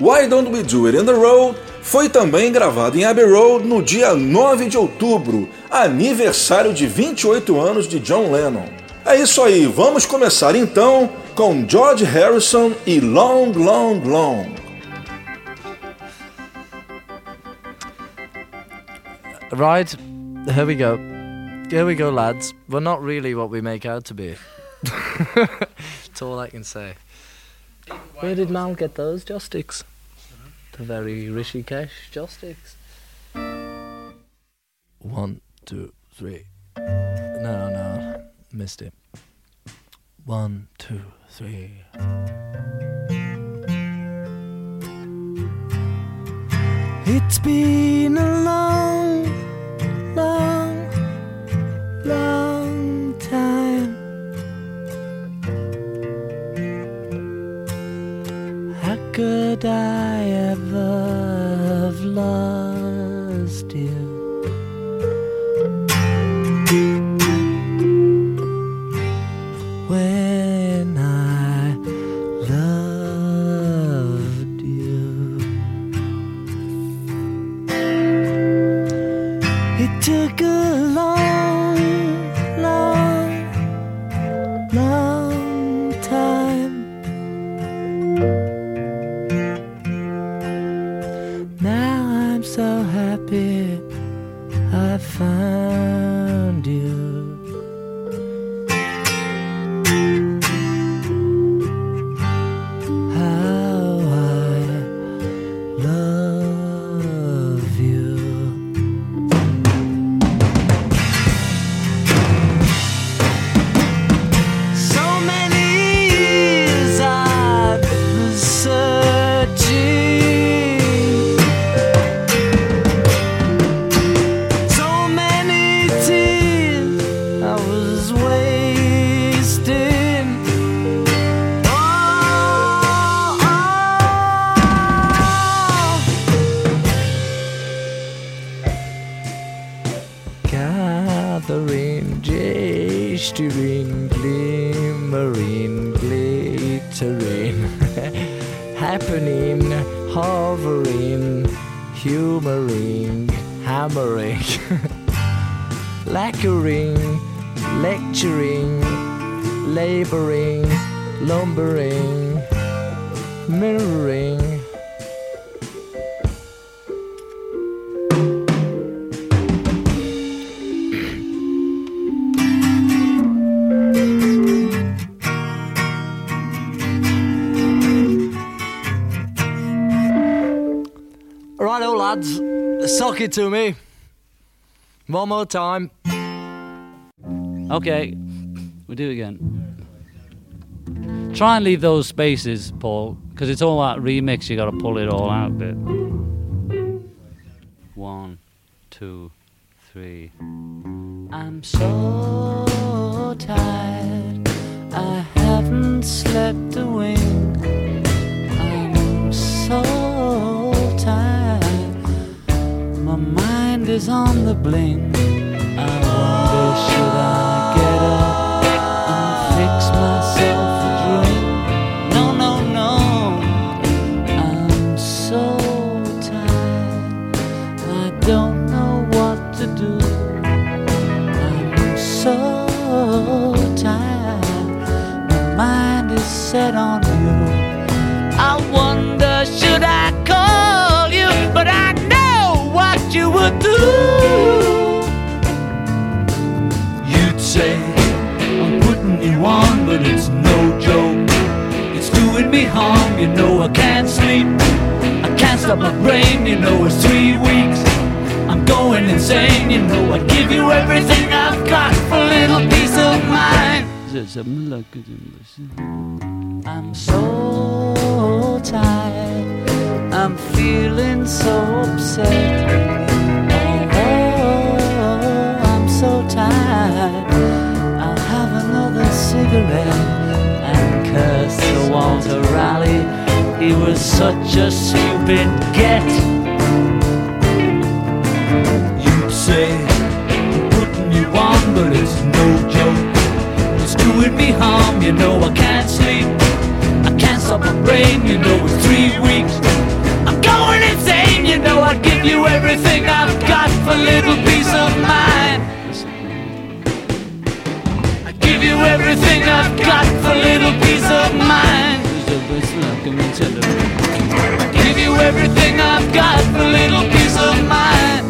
Why Don't We Do It in the Road foi também gravado em Abbey Road no dia 9 de outubro, aniversário de 28 anos de John Lennon. É isso aí, vamos começar então com George Harrison e Long, Long, Long. Right, here we go. Here we go, lads. We're not really what we make out to be. That's all I can say. Where did Mal get those joysticks? Very Rishikesh joysticks. One, two, three. No, no, missed it. One, two, three. It's been a long, long, long could I ever have lost lacquering, lecturing, laboring, lumbering, mirroring. Righto, lads, sock it to me. One more time. Okay, we'll do again. Try and leave those spaces, Paul, because it's all that remix. You got to pull it all out a bit. One, two, three. I'm so tired. I haven't slept a wink. I'm so tired. My mind is on the blink. I wonder should I but it's no joke. It's doing me harm, you know I can't sleep. I can't stop my brain, you know it's three weeks. I'm going insane, you know I'd give you everything I've got for a little peace of mind. I'm so tired, I'm feeling so upset. Oh, oh, oh I'm so tired, I'll have another cigarette. And curse Sir Walter Raleigh. He was such a stupid get. You'd say, putting you on, but it's no joke. It's doing me harm, you know I can't sleep. I can't stop my brain, you know it's three weeks. I'm going insane, you know I'd give you everything I've got for little peace of mind. I give you everything I've got for little peace of mind. Give you everything I've got for little peace of mind.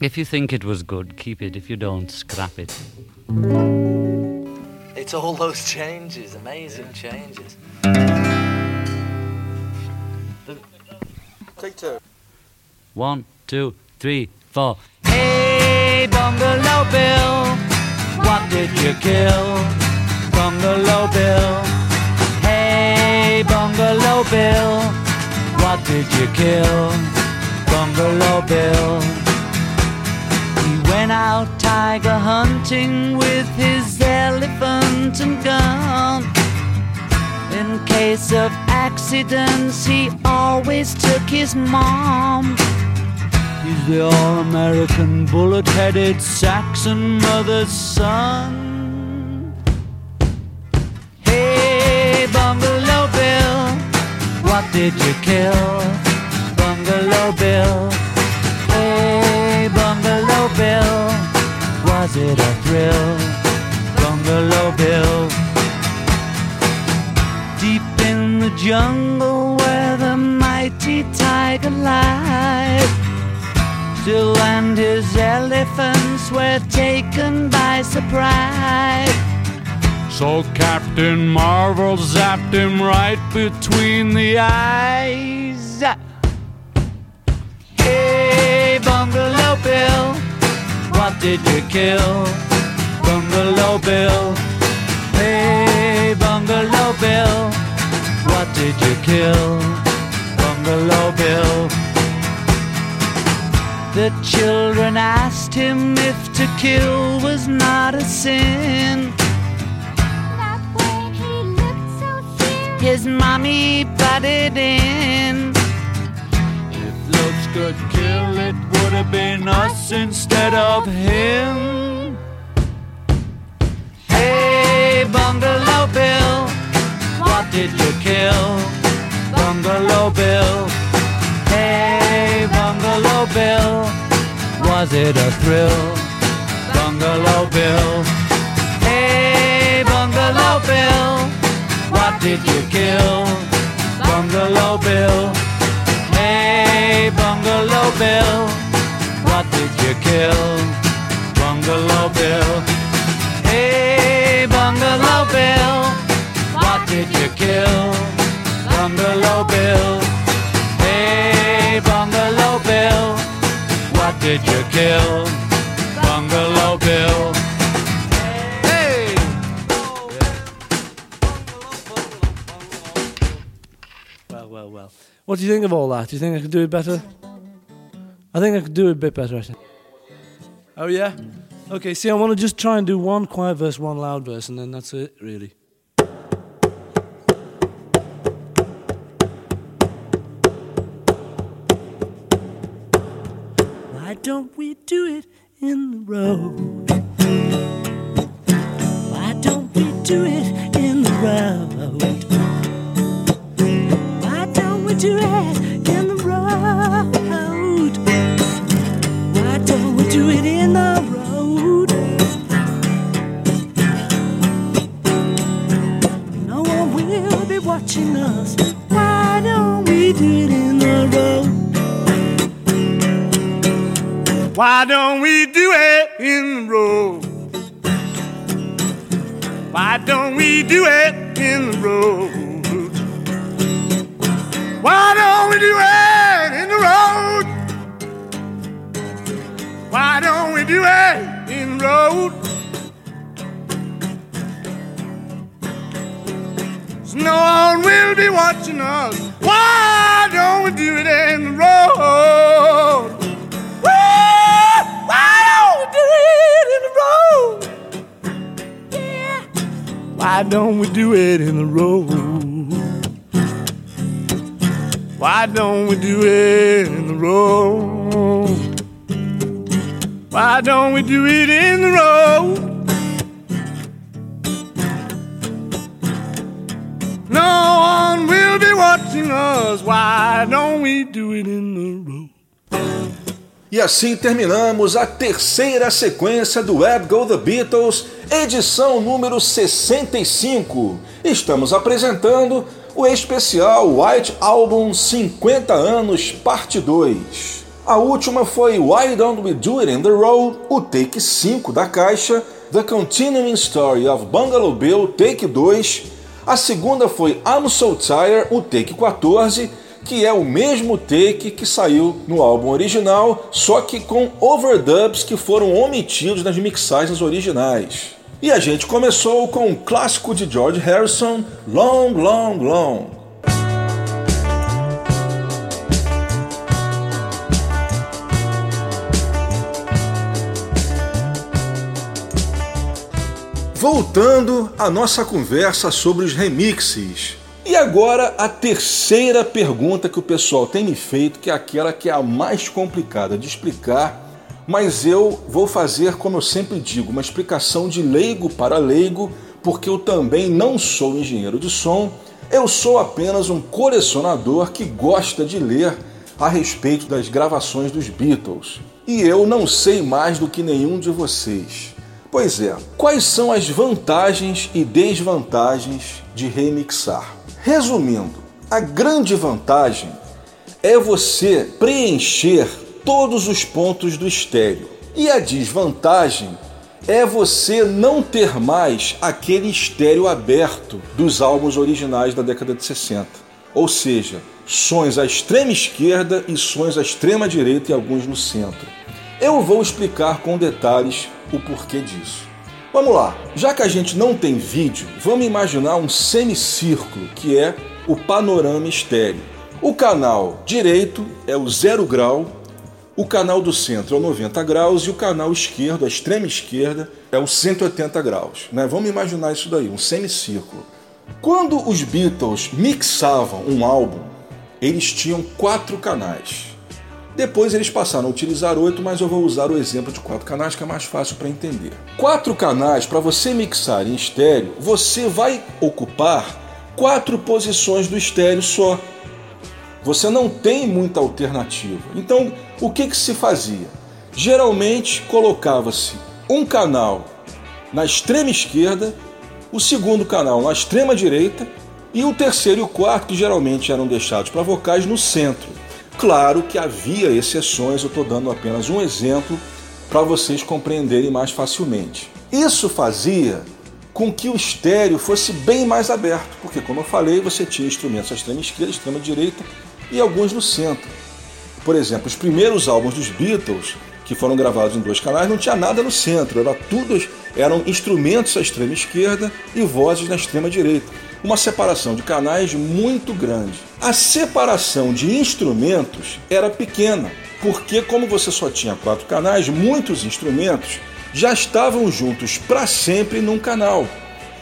If you think it was good, keep it. If you don't, scrap it. It's all those changes, amazing changes. Take two. One, two, three, four. Hey, Bungalow Bill, what did you kill? Bungalow Bill. Hey, Bungalow Bill, what did you kill? Bungalow Bill. He went out tiger hunting with his elephant and gun. In case of accidents, he always took his mom. He's the all American bullet headed Saxon mother's son. Hey, Bungalow Bill, what did you kill? Bungalow Bill. Hey, Bungalow Bill, was it a thrill? Bungalow Bill. Deep in the jungle where the mighty tiger lies. And his elephants were taken by surprise. So Captain Marvel zapped him right between the eyes. Hey, Bungalow Bill, what did you kill? Bungalow Bill. Hey, Bungalow Bill, what did you kill? Bungalow Bill. The children asked him if to kill was not a sin. That way he looked so serious. His mommy butted in. If looks could kill, it would have been us instead of him. Hey, Bungalow Bill, what did you kill? Bungalow Bill. Hey, Bungalow Bill, was it a thrill? Bungalow Bill. Hey, Bungalow Bill, what did you kill? Bungalow Bill. Hey, Bungalow Bill, what did you kill? Bungalow Bill. Hey, Bungalow Bill, what did you kill? Bungalow Bill. Did you kill? Bungalow Bill. Hey! Well, well, well. What do you think of all that? Do you think I could do it better? I think I could do it a bit better, actually. Oh, yeah? Mm. Okay, see, I want to just try and do one quiet verse, one loud verse, and then that's it, really. Don't we do it in the road? Why don't we do it in the road? Why don't we do it in the road? Why don't we do it in the road? No one will be watching us. Why don't we do it in the road? Why don't we do it in the road? Why don't we do it in the road? Why don't we do it in the road? So no one will be watching us. Why don't we do it in the road? Don't we do it in the road? Why don't we do it in the road? Why don't we do it in the road? No one will be watching us. Why don't we do it in the road? E assim terminamos a terceira sequência do Web Go The Beatles, edição número 65. Estamos apresentando o especial White Album 50 anos, parte 2. A última foi Why Don't We Do It in the Road, o take 5 da caixa, The Continuing Story of Bungalow Bill, take 2. A segunda foi I'm So Tired, o take 14 que é o mesmo take que saiu no álbum original, só que com overdubs que foram omitidos nas mixagens originais. E a gente começou com o clássico de George Harrison, Long, Long, Long. Voltando à nossa conversa sobre os remixes. E agora a terceira pergunta que o pessoal tem me feito, que é aquela que é a mais complicada de explicar, mas eu vou fazer, como eu sempre digo, uma explicação de leigo para leigo, porque eu também não sou engenheiro de som, eu sou apenas um colecionador que gosta de ler a respeito das gravações dos Beatles. E eu não sei mais do que nenhum de vocês. Pois é, quais são as vantagens e desvantagens de remixar? Resumindo, a grande vantagem é você preencher todos os pontos do estéreo. E a desvantagem é você não ter mais aquele estéreo aberto dos álbuns originais da década de 60. Ou seja, sons à extrema esquerda e sons à extrema direita e alguns no centro. Eu vou explicar com detalhes o porquê disso. Vamos lá, já que a gente não tem vídeo, vamos imaginar um semicírculo que é o panorama estéreo. O canal direito é o zero grau, o canal do centro é o 90 graus e o canal esquerdo, a extrema esquerda, é o 180 graus. Né? Vamos imaginar isso daí, um semicírculo. Quando os Beatles mixavam um álbum, eles tinham quatro canais. Depois eles passaram a utilizar oito, mas eu vou usar o exemplo de quatro canais que é mais fácil para entender. Quatro canais, para você mixar em estéreo, você vai ocupar quatro posições do estéreo só. Você não tem muita alternativa. Então, o que, que se fazia? Geralmente colocava-se um canal na extrema esquerda, o segundo canal na extrema direita e o terceiro e o quarto, que geralmente eram deixados para vocais, no centro. Claro que havia exceções, eu estou dando apenas um exemplo para vocês compreenderem mais facilmente. Isso fazia com que o estéreo fosse bem mais aberto, porque, como eu falei, você tinha instrumentos à extrema esquerda, extrema direita e alguns no centro. Por exemplo, os primeiros álbuns dos Beatles, que foram gravados em dois canais, não tinha nada no centro, era tudo, eram instrumentos à extrema esquerda e vozes na extrema direita. Uma separação de canais muito grande. A separação de instrumentos era pequena, porque como você só tinha quatro canais, muitos instrumentos já estavam juntos para sempre num canal.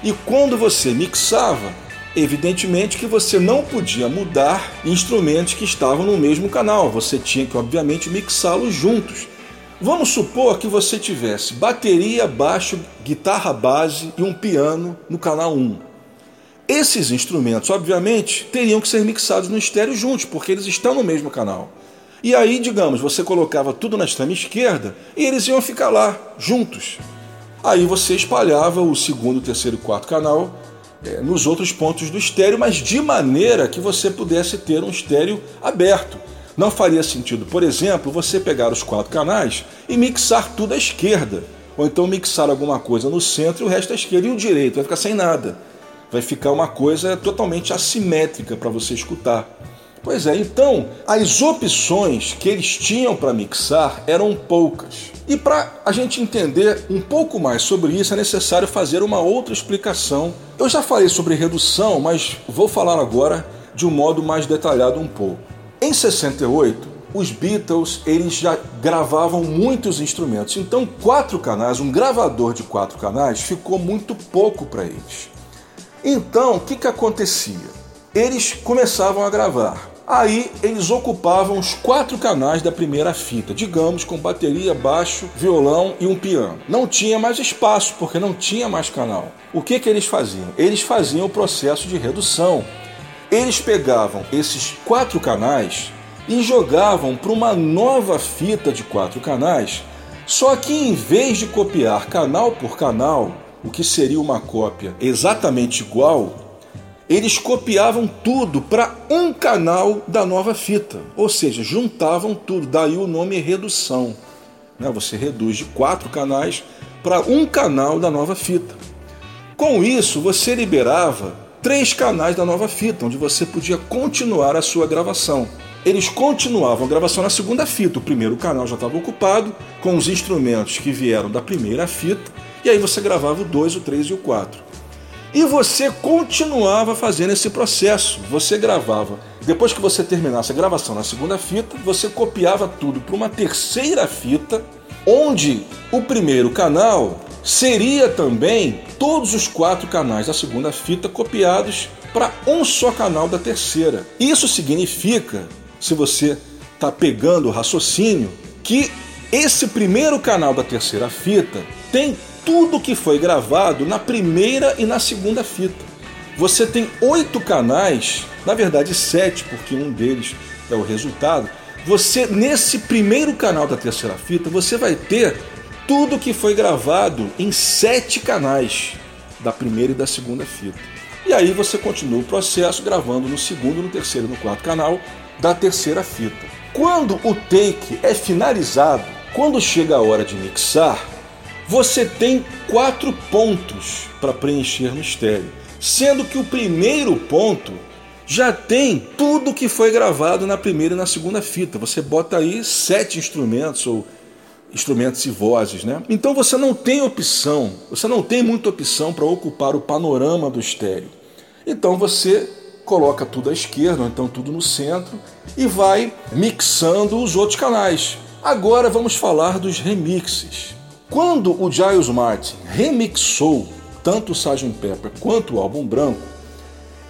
E quando você mixava, evidentemente que você não podia mudar instrumentos que estavam no mesmo canal, você tinha que obviamente mixá-los juntos. Vamos supor que você tivesse bateria, baixo, guitarra base e um piano no canal 1. Esses instrumentos, obviamente, teriam que ser mixados no estéreo juntos, porque eles estão no mesmo canal. E aí, digamos, você colocava tudo na extrema esquerda e eles iam ficar lá, juntos. Aí você espalhava o segundo, terceiro e quarto canal é, nos outros pontos do estéreo, mas de maneira que você pudesse ter um estéreo aberto. Não faria sentido, por exemplo, você pegar os quatro canais e mixar tudo à esquerda. Ou então mixar alguma coisa no centro e o resto à esquerda e o direito. Vai ficar sem nada. Vai ficar uma coisa totalmente assimétrica para você escutar. Pois é, então as opções que eles tinham para mixar eram poucas. E para a gente entender um pouco mais sobre isso, é necessário fazer uma outra explicação. Eu já falei sobre redução, mas vou falar agora de um modo mais detalhado um pouco. Em 68, os Beatles eles já gravavam muitos instrumentos, então quatro canais, um gravador de quatro canais ficou muito pouco para eles. Então, o que, que acontecia? Eles começavam a gravar. Aí eles ocupavam os quatro canais da primeira fita, digamos, com bateria, baixo, violão e um piano. Não tinha mais espaço, porque não tinha mais canal. O que, que eles faziam? Eles faziam o processo de redução. Eles pegavam esses quatro canais e jogavam para uma nova fita de quatro canais, só que em vez de copiar canal por canal, o que seria uma cópia exatamente igual, eles copiavam tudo para um canal da nova fita, ou seja, juntavam tudo, daí o nome redução. Né? Você reduz de quatro canais para um canal da nova fita. Com isso, você liberava três canais da nova fita, onde você podia continuar a sua gravação. Eles continuavam a gravação na segunda fita, o primeiro canal já estava ocupado, com os instrumentos que vieram da primeira fita, e aí você gravava o 2, o 3 e o 4. E você continuava fazendo esse processo. Você gravava. Depois que você terminasse a gravação na segunda fita, você copiava tudo para uma terceira fita, onde o primeiro canal seria também todos os quatro canais da segunda fita copiados para um só canal da terceira. Isso significa, se você está pegando o raciocínio, que esse primeiro canal da terceira fita tem tudo que foi gravado na primeira e na segunda fita. Você tem oito canais, na verdade sete, porque um deles é o resultado. Você, nesse primeiro canal da terceira fita, você vai ter tudo que foi gravado em sete canais da primeira e da segunda fita. E aí você continua o processo gravando no segundo, no terceiro e no quarto canal da terceira fita. Quando o take é finalizado, quando chega a hora de mixar, você tem quatro pontos para preencher no estéreo, sendo que o primeiro ponto já tem tudo que foi gravado na primeira e na segunda fita. Você bota aí sete instrumentos ou instrumentos e vozes, né? Então você não tem opção, você não tem muita opção para ocupar o panorama do estéreo. Então você coloca tudo à esquerda, ou então tudo no centro e vai mixando os outros canais. Agora vamos falar dos remixes. Quando o Giles Martin remixou tanto o Sgt. Pepper quanto o álbum branco,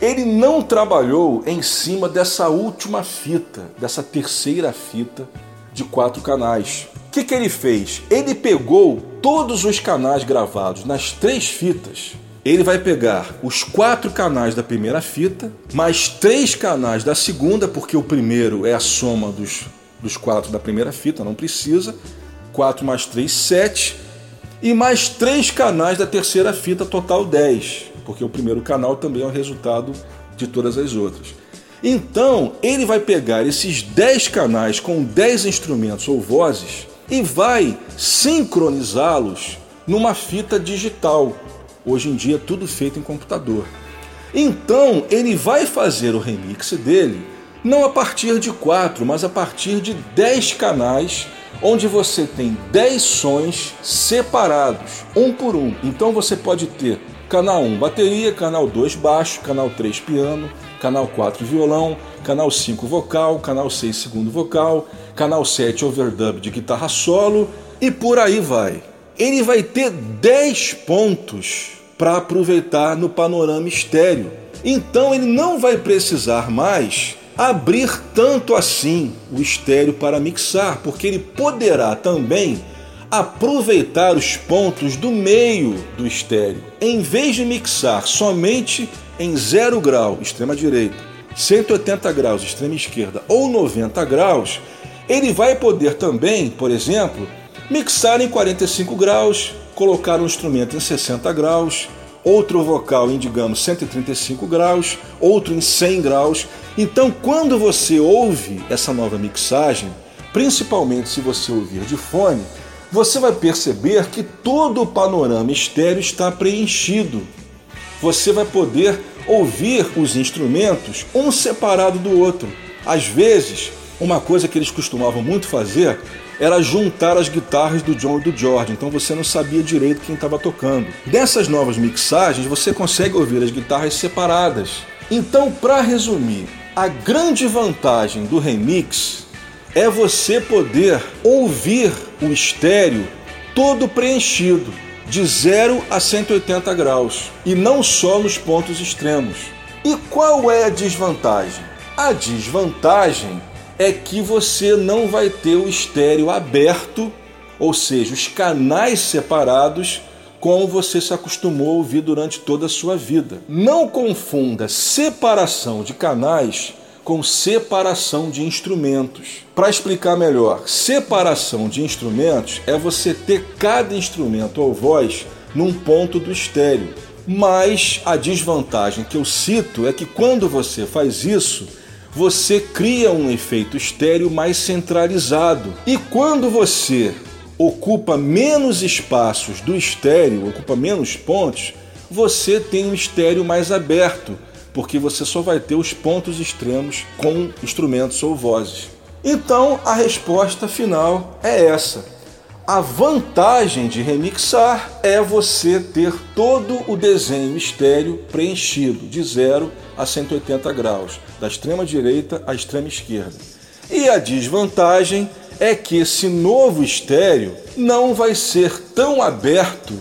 ele não trabalhou em cima dessa última fita, dessa terceira fita de quatro canais. O que, que ele fez? Ele pegou todos os canais gravados nas três fitas. Ele vai pegar os quatro canais da primeira fita, mais três canais da segunda, porque o primeiro é a soma dos, dos quatro da primeira fita, não precisa 4 mais 3, 7. E mais três canais da terceira fita, total 10. Porque o primeiro canal também é o resultado de todas as outras. Então, ele vai pegar esses 10 canais com 10 instrumentos ou vozes e vai sincronizá-los numa fita digital. Hoje em dia, tudo feito em computador. Então, ele vai fazer o remix dele não a partir de 4, mas a partir de 10 canais onde você tem 10 sons separados, um por um. Então você pode ter canal 1 bateria, canal 2 baixo, canal 3 piano, canal 4 violão, canal 5 vocal, canal 6 segundo vocal, canal 7 overdub de guitarra solo e por aí vai. Ele vai ter 10 pontos para aproveitar no panorama estéreo. Então ele não vai precisar mais abrir tanto assim o estéreo para mixar, porque ele poderá também aproveitar os pontos do meio do estéreo. Em vez de mixar somente em 0 grau, extrema direita, 180 graus, extrema esquerda ou 90 graus, ele vai poder também, por exemplo, mixar em 45 graus, colocar um instrumento em 60 graus, outro vocal em, digamos, 135 graus, outro em 100 graus. Então, quando você ouve essa nova mixagem, principalmente se você ouvir de fone, você vai perceber que todo o panorama estéreo está preenchido. Você vai poder ouvir os instrumentos um separado do outro. Às vezes, uma coisa que eles costumavam muito fazer era juntar as guitarras do John e do George, então você não sabia direito quem estava tocando. Dessas novas mixagens, você consegue ouvir as guitarras separadas. Então, para resumir, a grande vantagem do remix é você poder ouvir o estéreo todo preenchido. de 0 a 180 graus, e não só nos pontos extremos. E qual é a desvantagem? A desvantagem é que você não vai ter o estéreo aberto, ou seja, os canais separados, como você se acostumou a ouvir durante toda a sua vida. Não confunda separação de canais com separação de instrumentos. Para explicar melhor, separação de instrumentos é você ter cada instrumento ou voz num ponto do estéreo. Mas a desvantagem que eu cito é que quando você faz isso, você cria um efeito estéreo mais centralizado. E quando você ocupa menos espaços do estéreo, ocupa menos pontos, você tem um estéreo mais aberto, porque você só vai ter os pontos extremos com instrumentos ou vozes. Então a resposta final é essa. A vantagem de remixar é você ter todo o desenho estéreo preenchido de 0 a 180 graus, da extrema direita à extrema esquerda. E a desvantagem é que esse novo estéreo não vai ser tão aberto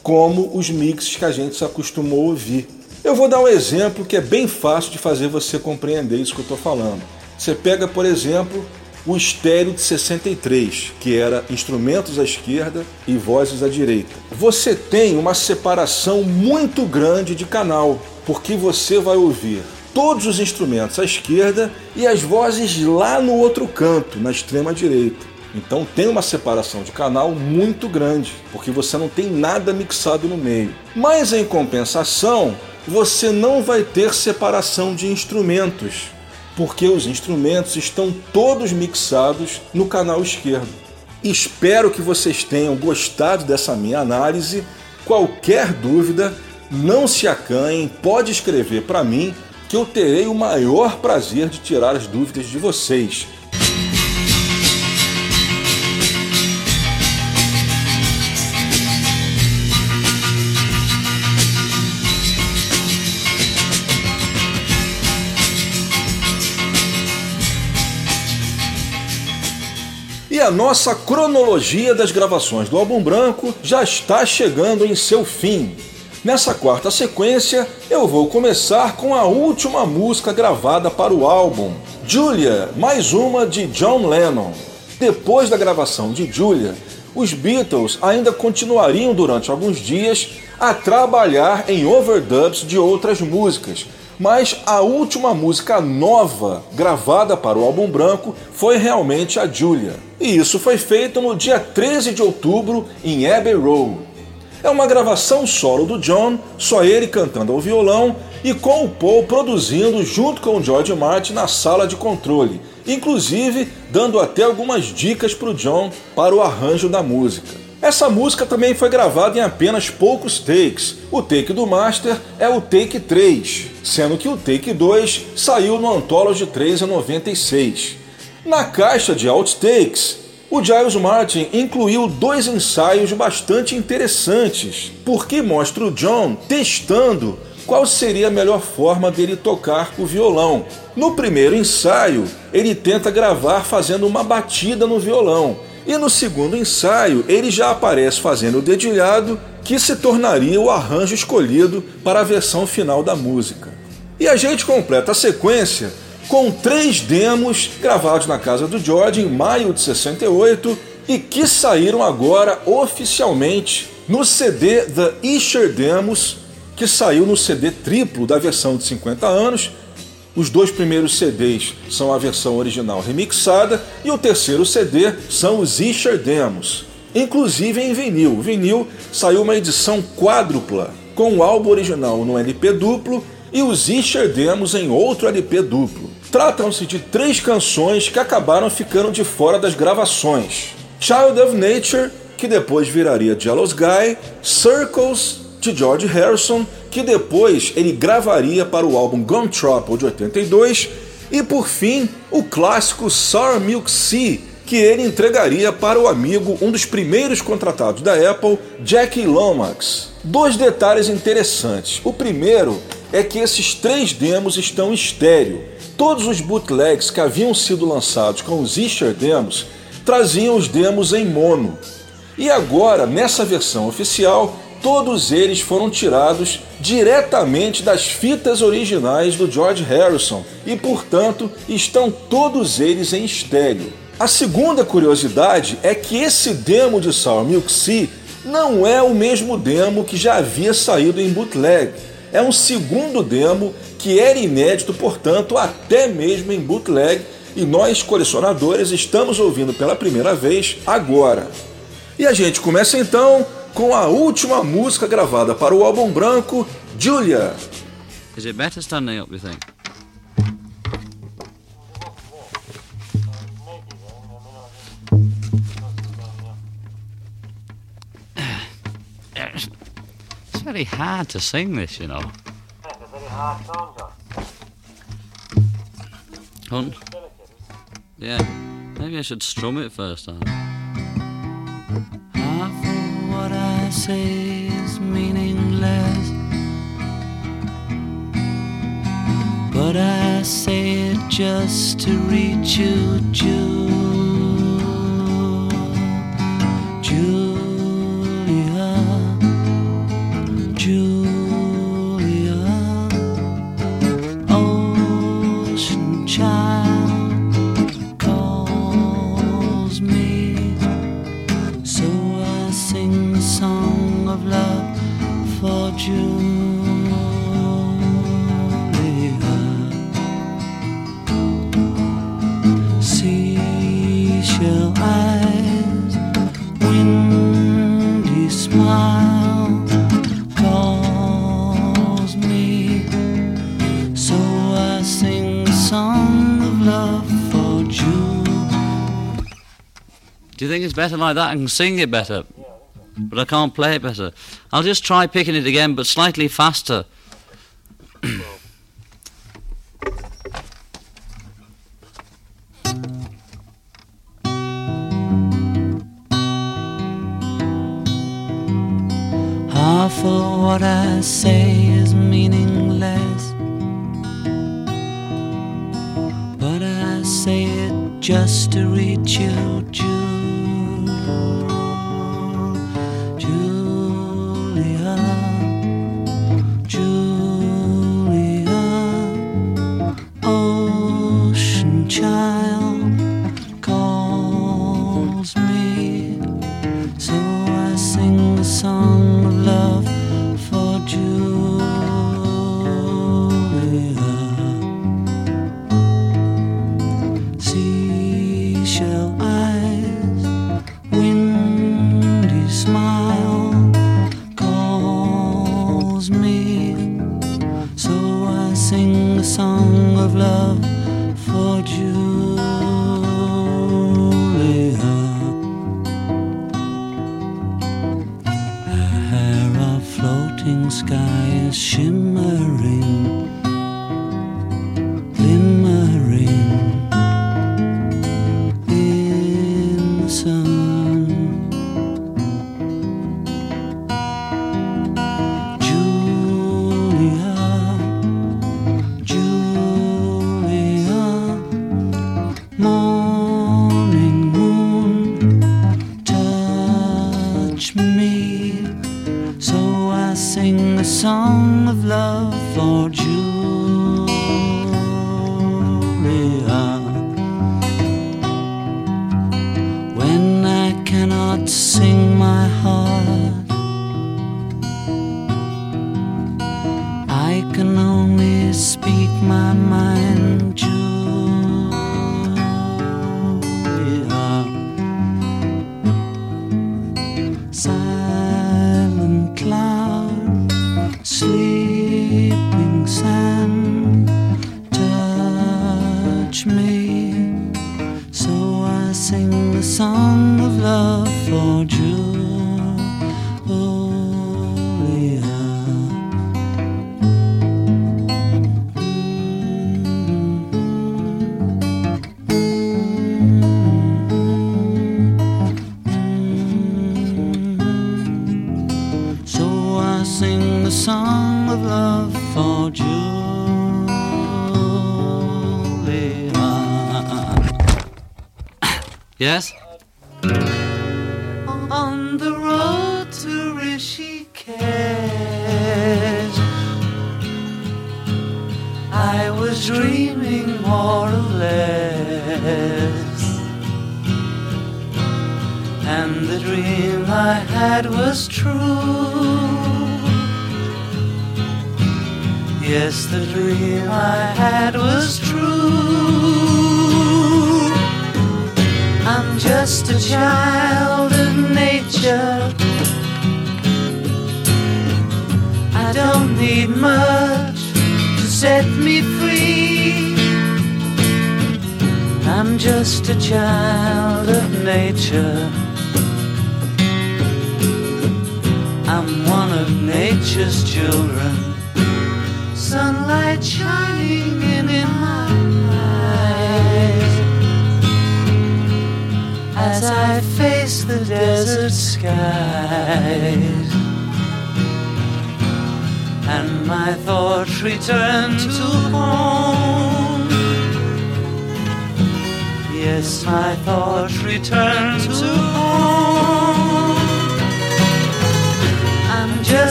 como os mixes que a gente se acostumou a ouvir. Eu vou dar um exemplo que é bem fácil de fazer você compreender isso que eu estou falando. Você pega, por exemplo, o estéreo de 63, que era instrumentos à esquerda e vozes à direita. Você tem uma separação muito grande de canal, porque você vai ouvir todos os instrumentos à esquerda e as vozes lá no outro canto, na extrema direita. Então tem uma separação de canal muito grande, porque você não tem nada mixado no meio. Mas em compensação, você não vai ter separação de instrumentos, porque os instrumentos estão todos mixados no canal esquerdo. Espero que vocês tenham gostado dessa minha análise. Qualquer dúvida, não se acanhem, pode escrever para mim que eu terei o maior prazer de tirar as dúvidas de vocês. A nossa cronologia das gravações do álbum branco já está chegando em seu fim. Nessa quarta sequência, eu vou começar com a última música gravada para o álbum, Julia, mais uma de John Lennon. Depois da gravação de Julia, os Beatles ainda continuariam durante alguns dias a trabalhar em overdubs de outras músicas, mas a última música nova gravada para o álbum branco foi realmente a Julia. E isso foi feito no dia 13 de outubro em Abbey Road. É uma gravação solo do John, só ele cantando ao violão e com o Paul produzindo junto com o George Martin na sala de controle, inclusive dando até algumas dicas para o John para o arranjo da música. Essa música também foi gravada em apenas poucos takes. O take do Master é o take 3, sendo que o take 2 saiu no Anthology 3 em 96. Na caixa de outtakes, o Giles Martin incluiu dois ensaios bastante interessantes, porque mostra o John testando qual seria a melhor forma dele tocar o violão. No primeiro ensaio, ele tenta gravar fazendo uma batida no violão, e no segundo ensaio, ele já aparece fazendo o dedilhado, que se tornaria o arranjo escolhido para a versão final da música. E a gente completa a sequência com três demos gravados na casa do George em maio de 68 e que saíram agora oficialmente no CD The Isher Demos, que saiu no CD triplo da versão de 50 anos os dois primeiros CDs são a versão original remixada e o terceiro CD são os Isher Demos, inclusive em vinil. Vinil saiu uma edição quádrupla, com o álbum original no LP duplo e os Isher Demos em outro LP duplo. Tratam-se de três canções que acabaram ficando de fora das gravações: Child of Nature, que depois viraria Jealous Guy, Circles, de George Harrison, que depois ele gravaria para o álbum Gone Trouble de 82, e por fim o clássico Sour Milk Sea, que ele entregaria para o amigo, um dos primeiros contratados da Apple, Jackie Lomax. Dois detalhes interessantes. O primeiro é que esses três demos estão em estéreo. Todos os bootlegs que haviam sido lançados com os Isher demos traziam os demos em mono. E agora, nessa versão oficial, todos eles foram tirados diretamente das fitas originais do George Harrison e, portanto, estão todos eles em estéreo. A segunda curiosidade é que esse demo de Sour Milk Sea não é o mesmo demo que já havia saído em bootleg. É um segundo demo que era inédito, portanto, até mesmo em bootleg, e nós, colecionadores, estamos ouvindo pela primeira vez agora. E a gente começa então com a última música gravada para o álbum branco, Julia. Is it better standing up, you think? It's very hard to sing this, you know. Hunt? Yeah, maybe I should strum it first time. Say is meaningless. But I say it just to reach you, Ju- better like that? I can sing it better, but I can't play it better. I'll just try picking it again, but slightly faster. Half of what I say is meaningless. But I say it just to reach you, Ju- child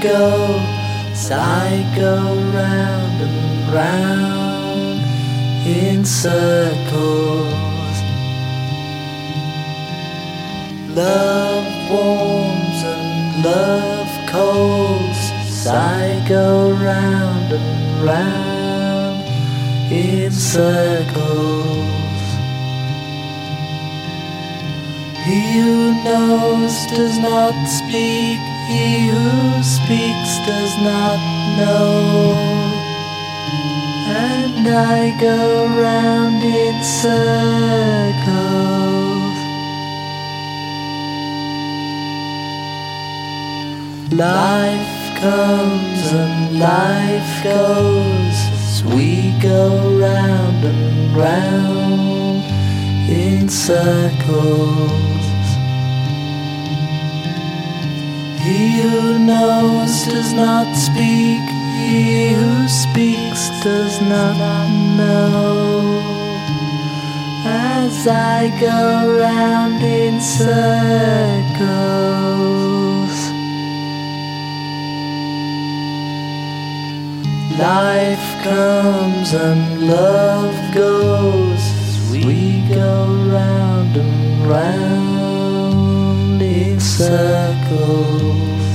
go psycho round and round in circles. Love warms and love colds. Psycho round and round in circles. He who knows does not speak he who speaks does not know. And I go round in circles. Life comes and life goes as we go round and round in circles. He who knows does not speak, he who speaks does not know. As I go round in circles, life comes and love goes we go round and round circles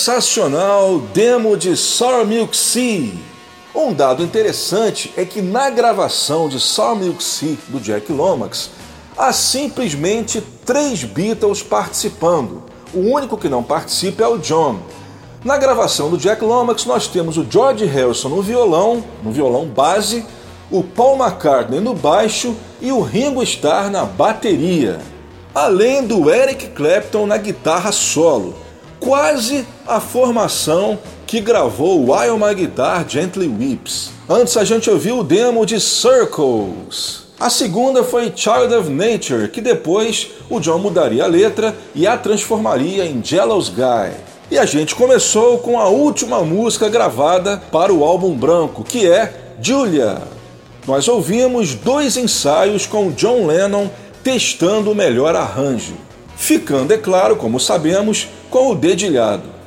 Sensacional demo de Sour Milk Sea. Um dado interessante é que na gravação de Sour Milk Sea do Jack Lomax há simplesmente três Beatles participando. O único que não participa é o John. Na gravação do Jack Lomax nós temos o George Harrison no violão, no violão base, o Paul McCartney no baixo e o Ringo Starr na bateria. Além do Eric Clapton na guitarra solo quase a formação que gravou While My Guitar Gently Weeps. Antes a gente ouviu o demo de Circles. A segunda foi Child of Nature, que depois o John mudaria a letra e a transformaria em Jealous Guy. E a gente começou com a última música gravada para o álbum branco, que é Julia. Nós ouvimos dois ensaios com John Lennon testando o melhor arranjo ficando, é claro, como sabemos, com o dedilhado.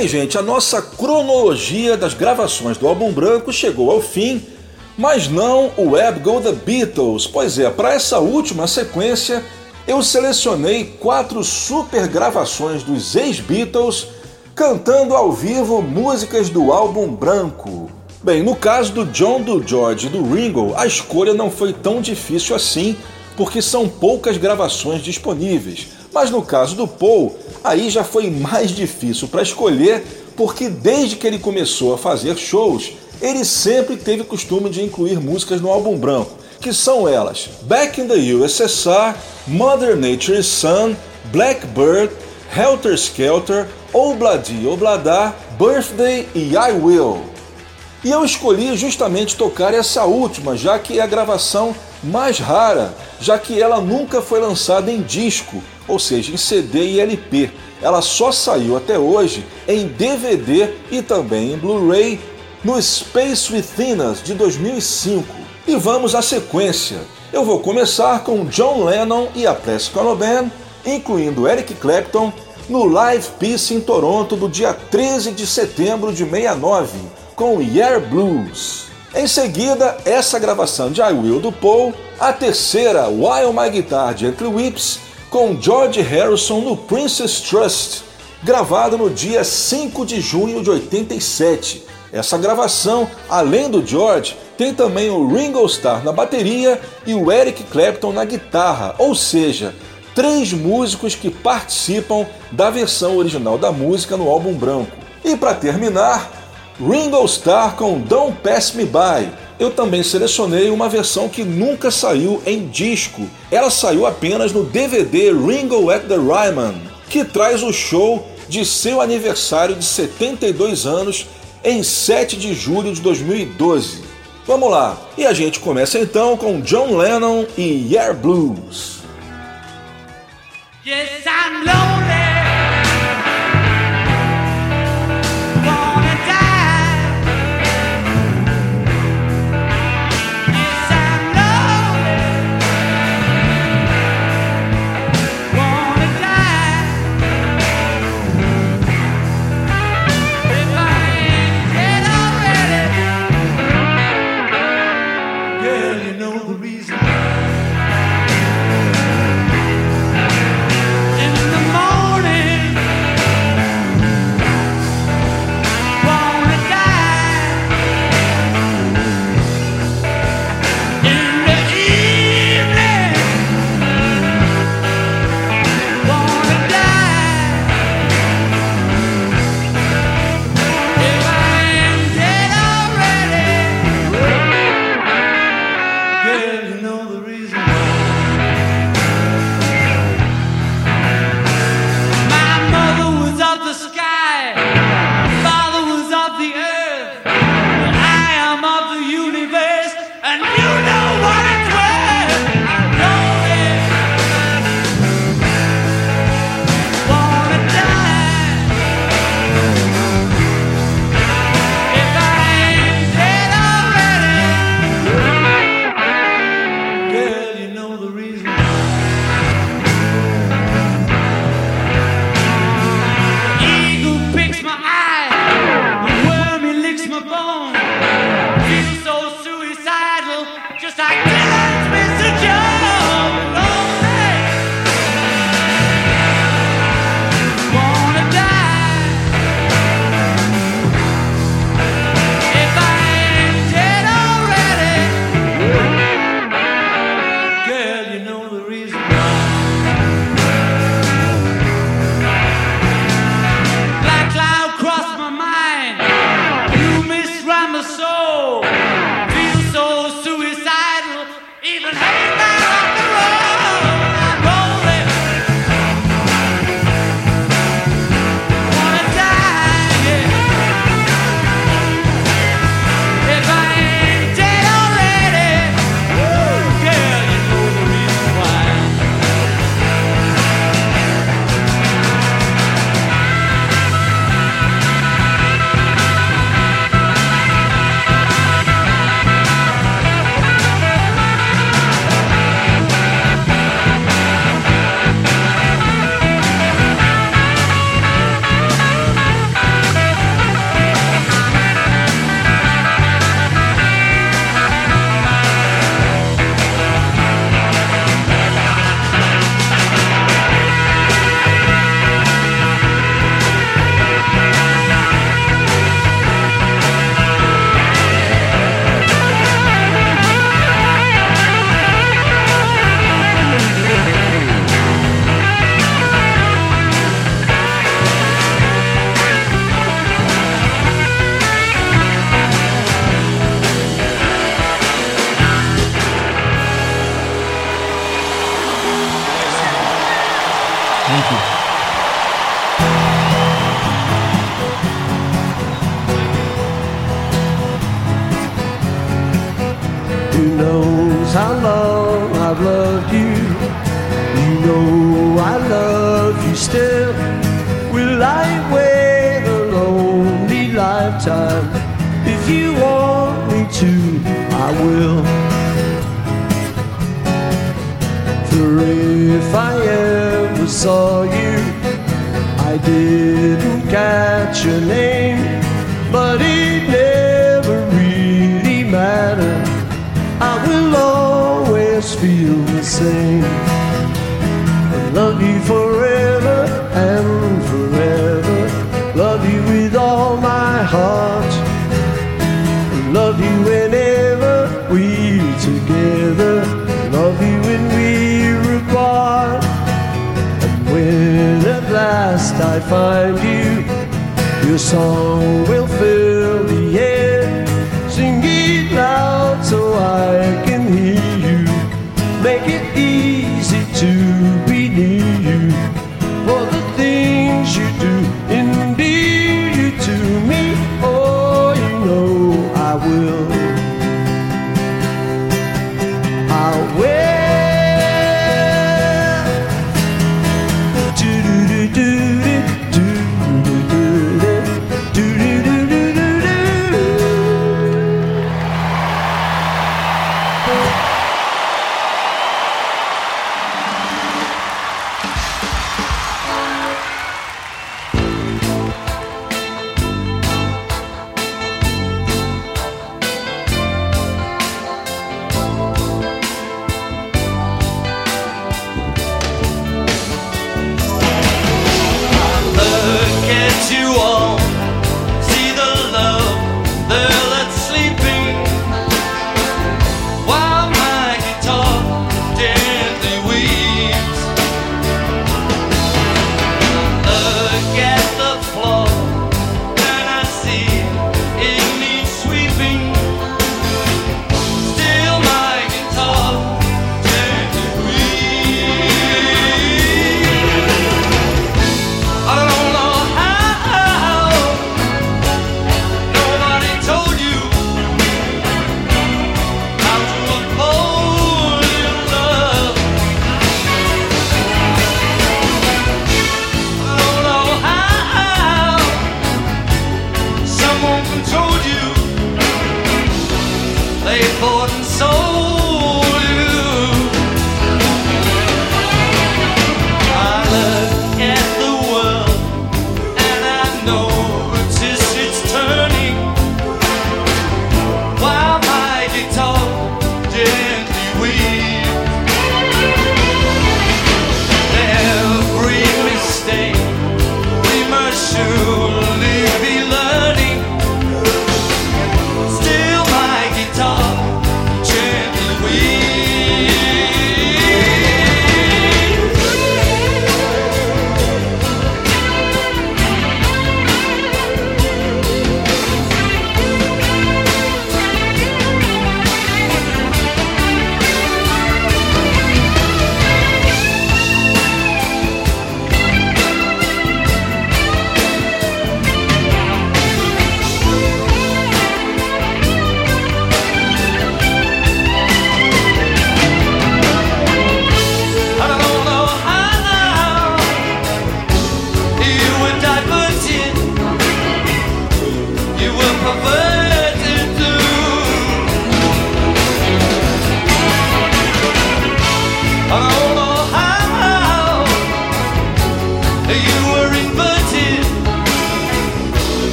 Bem, gente, a nossa cronologia das gravações do álbum branco chegou ao fim, mas não o Web Go The Beatles. Pois é, para essa última sequência eu selecionei quatro super gravações dos ex-Beatles cantando ao vivo músicas do álbum branco. Bem, no caso do John, do George e do Ringo, a escolha não foi tão difícil assim, porque são poucas gravações disponíveis. Mas no caso do Paul, aí já foi mais difícil para escolher, porque desde que ele começou a fazer shows, ele sempre teve costume de incluir músicas no álbum branco, que são elas Back in the USSR, Mother Nature's Son, Blackbird, Helter Skelter, Obladi Oblada, Birthday e I Will. E eu escolhi justamente tocar essa última, já que é a gravação mais rara, já que ela nunca foi lançada em disco, ou seja, em CD e LP. Ela só saiu até hoje em DVD e também em Blu-ray no Space Within Us de 2005. E vamos à sequência. Eu vou começar com John Lennon e a Prescott Band, incluindo Eric Clapton, no Live Peace em Toronto do dia 13 de setembro de 69, com Year Blues. Em seguida, essa gravação de I Will do Paul, a terceira While My Guitar Gently Whips, com George Harrison no Princess Trust, gravado no dia 5 de junho de 87. Essa gravação, além do George, tem também o Ringo Starr na bateria e o Eric Clapton na guitarra, ou seja, três músicos que participam da versão original da música no álbum branco. E para terminar, Ringo Starr com Don't Pass Me By. Eu também selecionei uma versão que nunca saiu em disco. Ela saiu apenas no DVD Ringo at the Ryman, que traz o show de seu aniversário de 72 anos em 7 de julho de 2012. Vamos lá, e a gente começa então com John Lennon e Year Blues. Yes,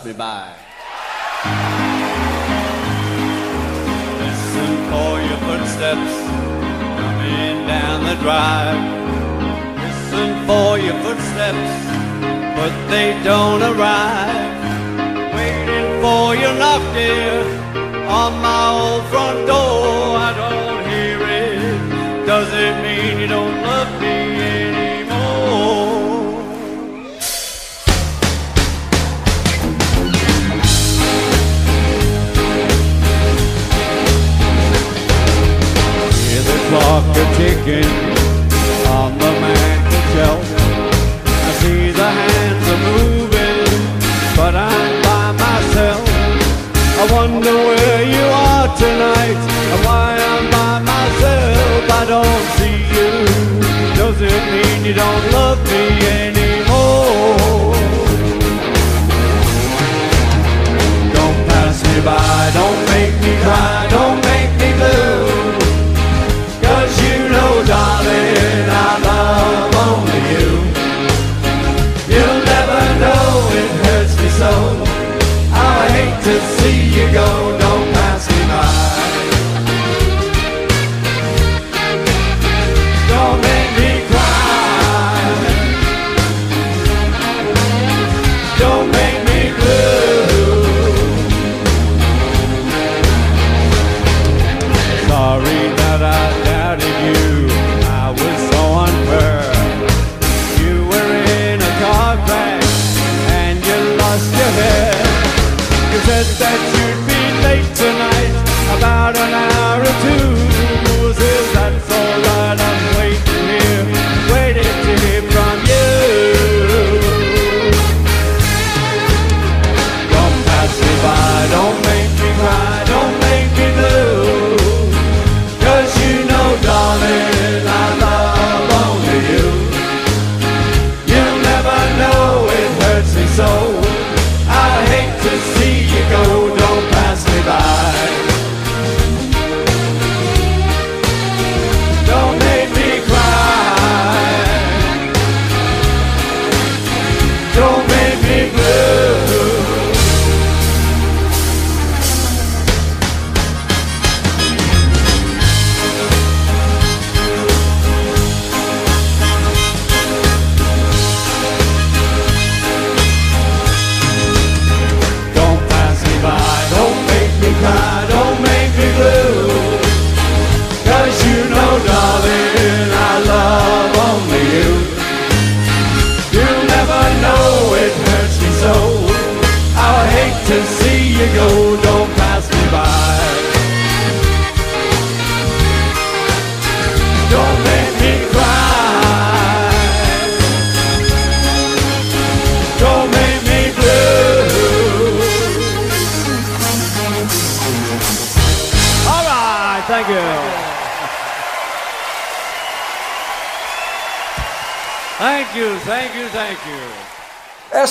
Pass Me By.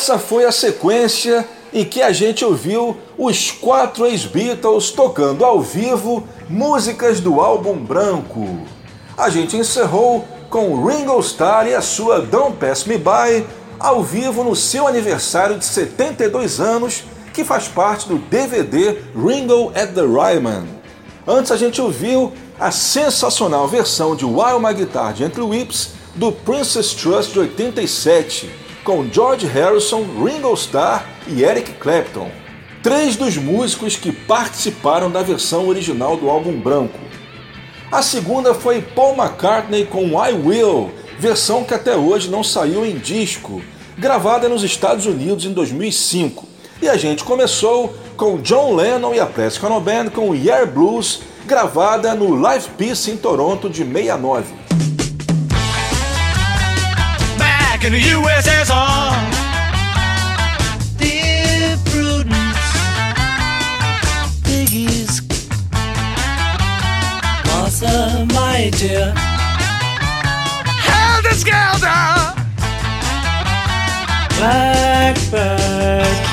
Essa foi a sequência em que a gente ouviu os quatro ex-Beatles tocando ao vivo músicas do álbum branco. A gente encerrou com Ringo Starr e a sua Don't Pass Me By ao vivo no seu aniversário de 72 anos, que faz parte do DVD Ringo at the Ryman. Antes a gente ouviu a sensacional versão de While My Guitar Gently Whips do Princess Trust de 87, com George Harrison, Ringo Starr e Eric Clapton, três dos músicos que participaram da versão original do álbum branco. A segunda foi Paul McCartney com I Will, versão que até hoje não saiu em disco, gravada nos Estados Unidos em 2005. E a gente começou com John Lennon e a Ono Band com Year Blues, gravada no Live Peace em Toronto de 69. Back in the USSR. Dear Prudence, Piggies, Martha, my dear. Skelter, Blackbird.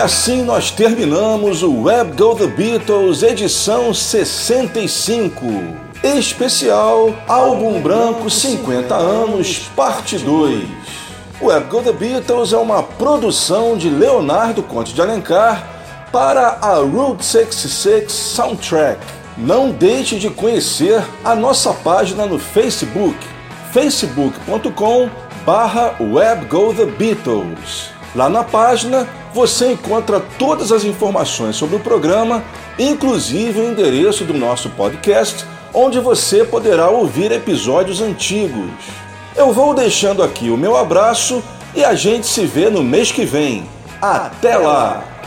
Assim nós terminamos o Web Go The Beatles edição 65. Especial Álbum Branco 50 anos, parte 2. O Web Go The Beatles é uma produção de Leonardo Conte de Alencar para a Route 66 Soundtrack. Não deixe de conhecer a nossa página no Facebook, facebook.com barra. Lá na página você encontra todas as informações sobre o programa, inclusive o endereço do nosso podcast, onde você poderá ouvir episódios antigos. Eu vou deixando aqui o meu abraço e a gente se vê no mês que vem. Até lá!